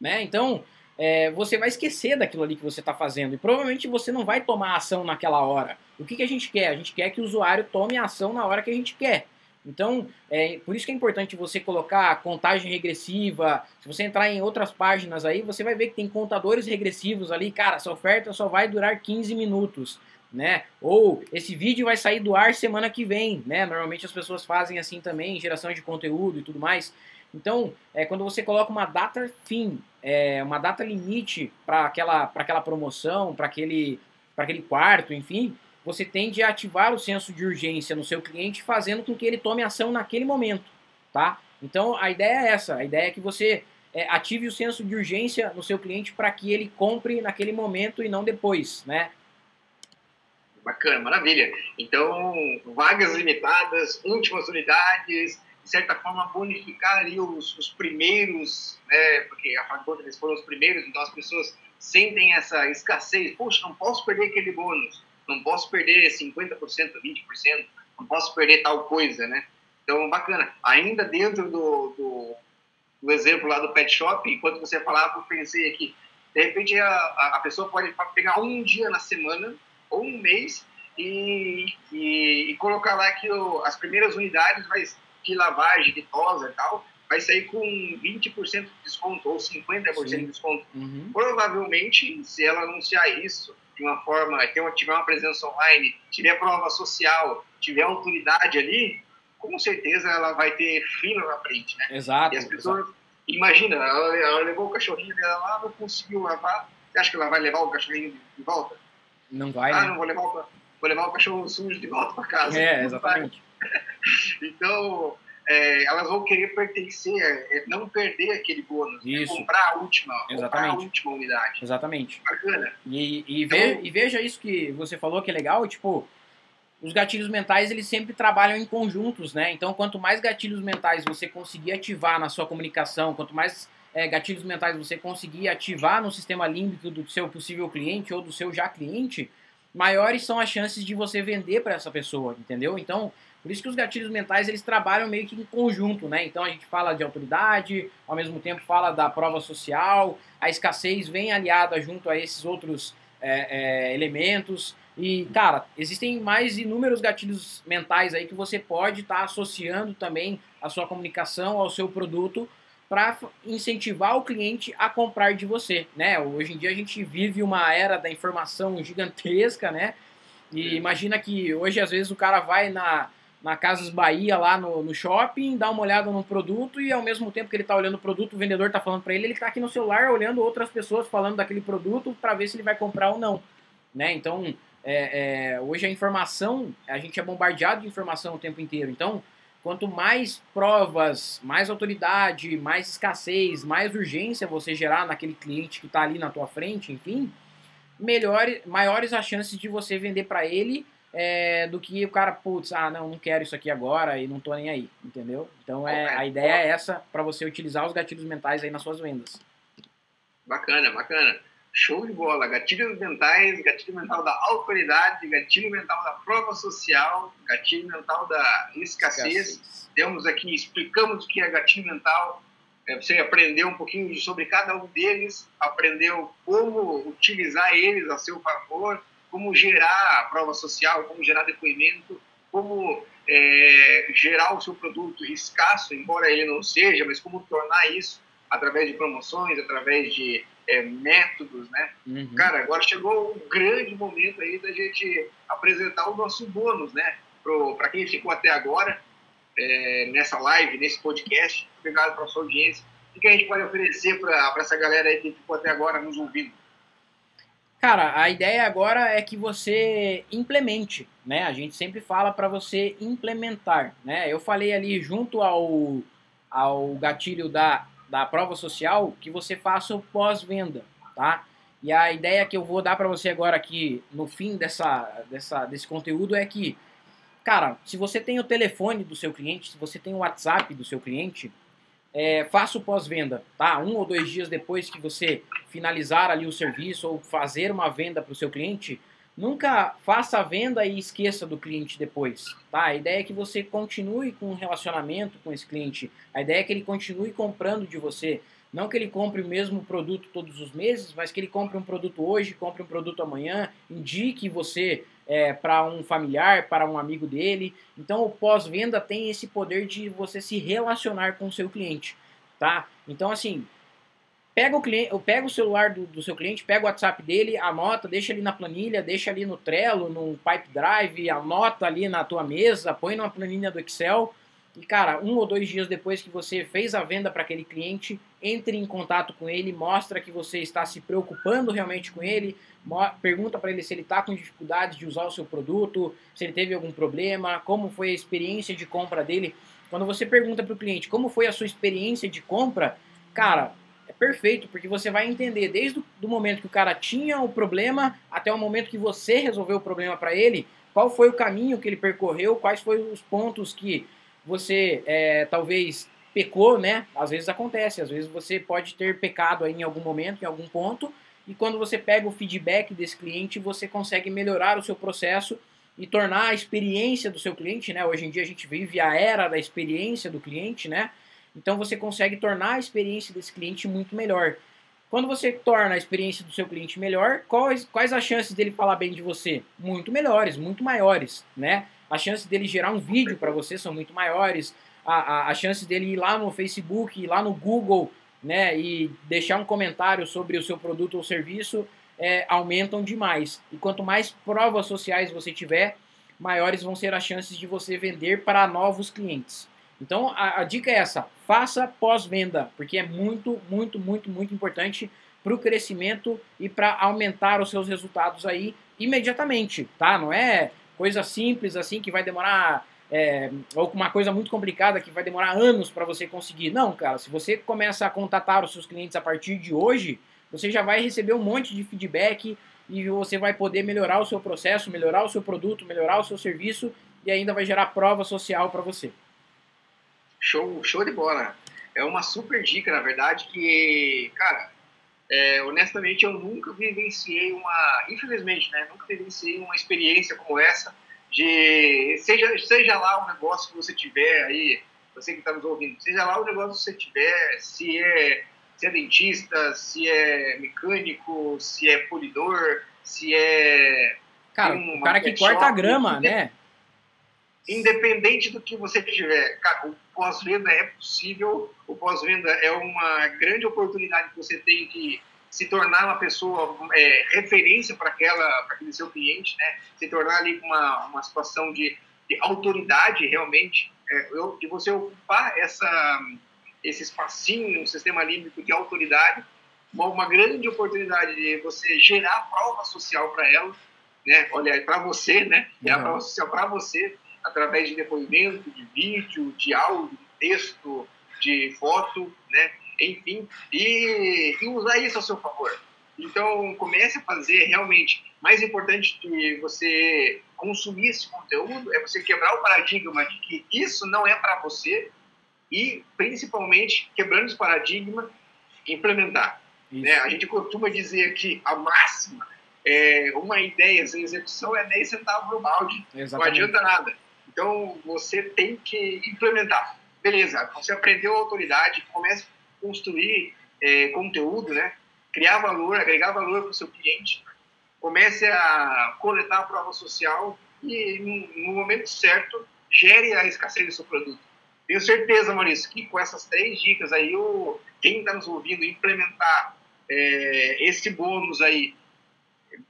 Né? Então é, você vai esquecer daquilo ali que você está fazendo e provavelmente você não vai tomar ação naquela hora. O que, que a gente quer? A gente quer que o usuário tome ação na hora que a gente quer. Então, é, por isso que é importante você colocar contagem regressiva. Se você entrar em outras páginas aí, você vai ver que tem contadores regressivos ali. Cara, essa oferta só vai durar 15 minutos, né? Ou esse vídeo vai sair do ar semana que vem, né? Normalmente as pessoas fazem assim também, geração de conteúdo e tudo mais. Então, é, quando você coloca uma data fim, é, uma data limite para aquela, aquela promoção, para aquele, aquele quarto, enfim, você tende a ativar o senso de urgência no seu cliente, fazendo com que ele tome ação naquele momento, tá? Então, a ideia é essa, a ideia é que você é, ative o senso de urgência no seu cliente para que ele compre naquele momento e não depois, né? Bacana, maravilha. Então, vagas limitadas, últimas unidades, de certa forma, bonificar ali os, os primeiros, né, porque afinal de eles foram os primeiros, então as pessoas sentem essa escassez. Poxa, não posso perder aquele bônus, não posso perder 50%, 20%, não posso perder tal coisa, né? Então, bacana. Ainda dentro do, do, do exemplo lá do pet shop, enquanto você falava, eu pensei aqui, de repente a, a pessoa pode pegar um dia na semana ou um mês e, e, e colocar lá que o, as primeiras unidades vai de lavagem, de tosa e tal, vai sair com 20% de desconto ou 50% Sim. de desconto. Uhum. Provavelmente, se ela anunciar isso de uma forma, tiver uma presença online, tiver prova social, tiver autoridade ali, com certeza ela vai ter fila na frente, né? Exato. E as pessoas, exato. imagina, ela, ela, levou o cachorrinho dela lá, não conseguiu lavar, você acha que ela vai levar o cachorrinho de volta? Não vai, Ah, né? não, vou levar, o, vou levar o cachorro sujo de volta para casa. É, exatamente. então, é, elas vão querer pertencer, é, é não perder aquele bônus, né? comprar a última, Exatamente. comprar a última unidade. Exatamente. Bacana. E, e, então, ve, e, veja isso que você falou que é legal, tipo, os gatilhos mentais eles sempre trabalham em conjuntos, né? Então, quanto mais gatilhos mentais você conseguir ativar na sua comunicação, quanto mais é, gatilhos mentais você conseguir ativar no sistema límbico do seu possível cliente ou do seu já cliente, maiores são as chances de você vender para essa pessoa, entendeu? Então, por isso que os gatilhos mentais eles trabalham meio que em conjunto, né? Então a gente fala de autoridade, ao mesmo tempo fala da prova social, a escassez vem aliada junto a esses outros é, é, elementos. E, cara, existem mais inúmeros gatilhos mentais aí que você pode estar tá associando também a sua comunicação ao seu produto para incentivar o cliente a comprar de você, né? Hoje em dia a gente vive uma era da informação gigantesca, né? E imagina que hoje às vezes o cara vai na na Casas Bahia lá no, no shopping, dá uma olhada no produto e ao mesmo tempo que ele está olhando o produto, o vendedor está falando para ele, ele está aqui no celular olhando outras pessoas falando daquele produto para ver se ele vai comprar ou não. Né? Então, é, é, hoje a informação, a gente é bombardeado de informação o tempo inteiro. Então, quanto mais provas, mais autoridade, mais escassez, mais urgência você gerar naquele cliente que está ali na tua frente, enfim, melhor, maiores as chances de você vender para ele é, do que o cara, putz, ah, não, não quero isso aqui agora e não tô nem aí, entendeu? Então é, a ideia é essa para você utilizar os gatilhos mentais aí nas suas vendas. Bacana, bacana. Show de bola. Gatilhos mentais, gatilho mental da autoridade, gatilho mental da prova social, gatilho mental da escassez. escassez. Temos aqui, explicamos o que é gatilho mental. É, você aprendeu um pouquinho sobre cada um deles, aprendeu como utilizar eles a seu favor, como gerar a prova social, como gerar depoimento, como é, gerar o seu produto escasso, embora ele não seja, mas como tornar isso através de promoções, através de é, métodos, né? Uhum. Cara, agora chegou um grande momento aí da gente apresentar o nosso bônus, né? Para quem ficou até agora é, nessa live, nesse podcast, obrigado pela sua audiência. O que a gente pode oferecer para essa galera aí que ficou até agora nos ouvindo? Cara, a ideia agora é que você implemente, né? A gente sempre fala para você implementar, né? Eu falei ali junto ao, ao gatilho da, da prova social que você faça o pós-venda, tá? E a ideia que eu vou dar para você agora aqui no fim dessa, dessa, desse conteúdo é que, cara, se você tem o telefone do seu cliente, se você tem o WhatsApp do seu cliente, é, faça o pós-venda, tá? Um ou dois dias depois que você finalizar ali o serviço ou fazer uma venda para o seu cliente, nunca faça a venda e esqueça do cliente depois, tá? A ideia é que você continue com um relacionamento com esse cliente. A ideia é que ele continue comprando de você. Não que ele compre o mesmo produto todos os meses, mas que ele compre um produto hoje, compre um produto amanhã, indique você é, para um familiar, para um amigo dele. Então o pós-venda tem esse poder de você se relacionar com o seu cliente, tá? Então assim, pega o cliente, pega o celular do, do, seu cliente, pega o WhatsApp dele, anota, deixa ali na planilha, deixa ali no Trello, no Pipe Drive, anota ali na tua mesa, põe numa planilha do Excel e, cara, um ou dois dias depois que você fez a venda para aquele cliente, entre em contato com ele, mostra que você está se preocupando realmente com ele, pergunta para ele se ele está com dificuldade de usar o seu produto, se ele teve algum problema, como foi a experiência de compra dele. Quando você pergunta para o cliente como foi a sua experiência de compra, cara, é perfeito, porque você vai entender desde o momento que o cara tinha o problema até o momento que você resolveu o problema para ele, qual foi o caminho que ele percorreu, quais foram os pontos que você é, talvez pecou, né? Às vezes acontece, às vezes você pode ter pecado em algum momento, em algum ponto, e quando você pega o feedback desse cliente, você consegue melhorar o seu processo e tornar a experiência do seu cliente, né? Hoje em dia a gente vive a era da experiência do cliente, né? Então você consegue tornar a experiência desse cliente muito melhor. Quando você torna a experiência do seu cliente melhor, quais, quais as chances dele falar bem de você? Muito melhores, muito maiores, né? as chances dele gerar um vídeo para você são muito maiores, a, a, a chance dele ir lá no Facebook, ir lá no Google, né, e deixar um comentário sobre o seu produto ou serviço é, aumentam demais. E quanto mais provas sociais você tiver, maiores vão ser as chances de você vender para novos clientes. Então a, a dica é essa: faça pós-venda, porque é muito, muito, muito, muito importante para o crescimento e para aumentar os seus resultados aí imediatamente, tá? Não é coisa simples assim que vai demorar é, ou uma coisa muito complicada que vai demorar anos para você conseguir. Não, cara, se você começa a contatar os seus clientes a partir de hoje, você já vai receber um monte de feedback e você vai poder melhorar o seu processo, melhorar o seu produto, melhorar o seu serviço e ainda vai gerar prova social para você. Show, show de bola. É uma super dica, na verdade, que, cara, é, honestamente, eu nunca vivenciei uma, infelizmente, né, nunca vivenciei uma experiência como essa de, seja, seja lá o negócio que você tiver aí, você que está nos ouvindo, seja lá o negócio que você tiver, se é, se é dentista, se é mecânico, se é polidor, se é... Cara, um, o cara que corta a grama, né? Independente do que você tiver, cara, o pós-venda é possível, o pós-venda é uma grande oportunidade que você tem de se tornar uma pessoa é, referência para aquela para aquele seu cliente, né? Se tornar ali uma, uma situação de, de autoridade realmente, é, eu, de você ocupar essa esse espacinho no sistema límbico de autoridade, uma, uma grande oportunidade de você gerar prova social para ela, né? Olha, para você, né? Gerar uhum. prova social para você através de depoimento, de vídeo, de áudio, de texto, de foto, né? Enfim, e, e, usar isso a seu favor. Então, comece a fazer realmente. Mais importante que você consumir esse conteúdo é você quebrar o paradigma de que isso não é para você e, principalmente, quebrando esse paradigma, implementar. Né? A gente costuma dizer que a máxima é uma ideia sem execução é 10 centavos no balde. Exatamente. Não adianta nada. Então, você tem que implementar. Beleza, você aprendeu a autoridade, comece a construir é, conteúdo, né? criar valor, agregar valor para o seu cliente, comece a coletar a prova social e, no, no momento certo, gere a escassez do seu produto. Tenho certeza, Maurício, que com essas três dicas aí, o, quem está nos ouvindo implementar é, esse bônus aí,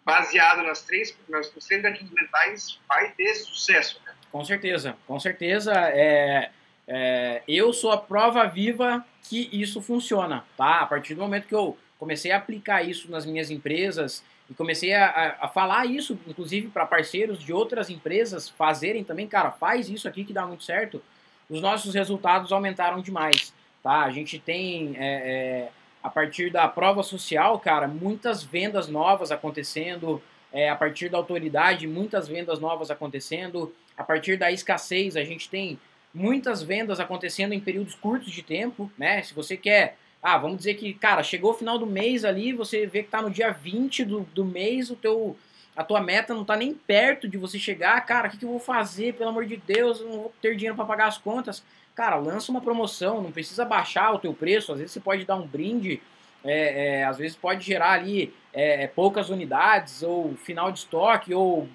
baseado nas três, nas, três gatilhos mentais, vai ter sucesso. Né? Com certeza, com certeza. É, é, eu sou a prova viva que isso funciona, tá? A partir do momento que eu comecei a aplicar isso nas minhas empresas e comecei a, a, falar isso, inclusive para parceiros de outras empresas fazerem também, cara, faz isso aqui que dá muito certo. Os nossos resultados aumentaram demais, tá? A gente tem é, é, a partir da prova social, cara, muitas vendas novas acontecendo, é, a partir da autoridade, muitas vendas novas acontecendo, a partir da escassez, a gente tem muitas vendas acontecendo em períodos curtos de tempo, né? Se você quer ah, vamos dizer que, cara, chegou o final do mês ali, você vê que tá no dia 20 do, do mês, o teu, a tua meta não tá nem perto de você chegar. Cara, o que, que eu vou fazer? Pelo amor de Deus, eu não vou ter dinheiro para pagar as contas. Cara, lança uma promoção, não precisa baixar o teu preço. Às vezes você pode dar um brinde, é, é, às vezes pode gerar ali é, poucas unidades, ou final de estoque, ou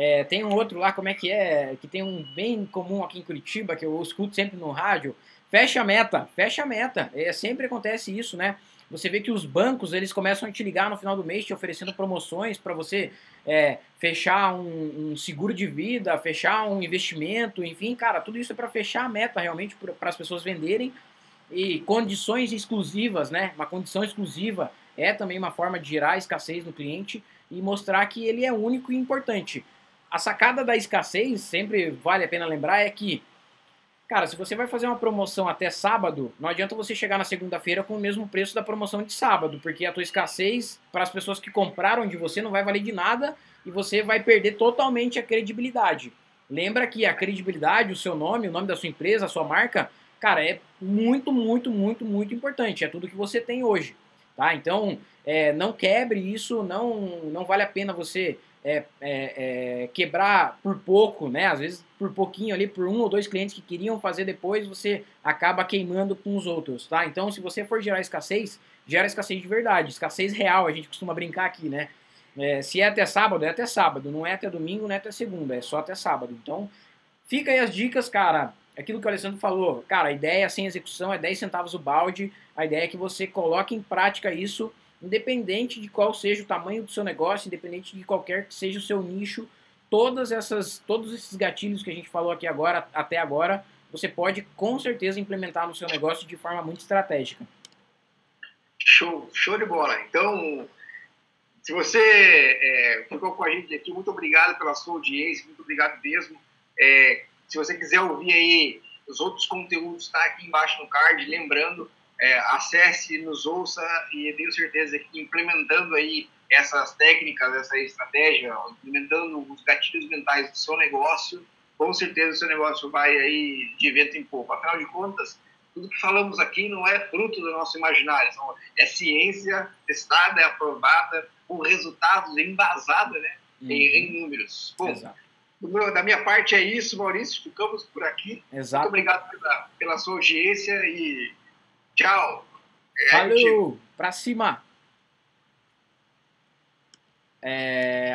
é, tem um outro lá, como é que é? Que tem um bem comum aqui em Curitiba, que eu escuto sempre no rádio, Fecha a meta, fecha a meta. É, sempre acontece isso, né? Você vê que os bancos eles começam a te ligar no final do mês te oferecendo promoções para você é, fechar um, um, seguro de vida, fechar um investimento, enfim, cara, tudo isso é para fechar a meta realmente para as pessoas venderem e condições exclusivas, né? Uma condição exclusiva é também uma forma de gerar escassez no cliente e mostrar que ele é único e importante. A sacada da escassez, sempre vale a pena lembrar, é que Cara, se você vai fazer uma promoção até sábado, não adianta você chegar na segunda-feira com o mesmo preço da promoção de sábado, porque a tua escassez para as pessoas que compraram de você não vai valer de nada e você vai perder totalmente a credibilidade. Lembra que a credibilidade, o seu nome, o nome da sua empresa, a sua marca, cara, é muito, muito, muito, muito importante. É tudo que você tem hoje, tá? Então, é, não quebre isso, não, não vale a pena você é, é, é, quebrar por pouco, né? Às vezes por pouquinho ali, por um ou dois clientes que queriam fazer depois, você acaba queimando com os outros, tá? Então, se você for gerar escassez, gera escassez de verdade, escassez real, a gente costuma brincar aqui, né? É, se é até sábado, é até sábado, não é até domingo, não é até segunda, é só até sábado. Então, fica aí as dicas, cara. Aquilo que o Alessandro falou, cara, a ideia sem execução é 10 centavos o balde, a ideia é que você coloque em prática isso independente de qual seja o tamanho do seu negócio, independente de qualquer que seja o seu nicho, todas essas, todos esses gatilhos que a gente falou aqui agora, até agora, você pode com certeza implementar no seu negócio de forma muito estratégica. Show, show de bola. Então, se você é, ficou com a gente aqui, muito obrigado pela sua audiência, muito obrigado mesmo. É, se você quiser ouvir aí os outros conteúdos, está aqui embaixo no card. Lembrando, é, acesse, nos ouça e tenho certeza que implementando aí essas técnicas, essa estratégia, implementando os gatilhos mentais do seu negócio, com certeza o seu negócio vai aí de vento em pouco. Afinal de contas, tudo que falamos aqui não é fruto do nosso imaginário, é ciência testada, é aprovada, com resultados embasados né, uhum. em, em, números. Bom, meu, da minha parte é isso, Maurício, ficamos por aqui. Exato. Muito obrigado pela, pela sua audiência e Tchau. Valeu, pra cima. É,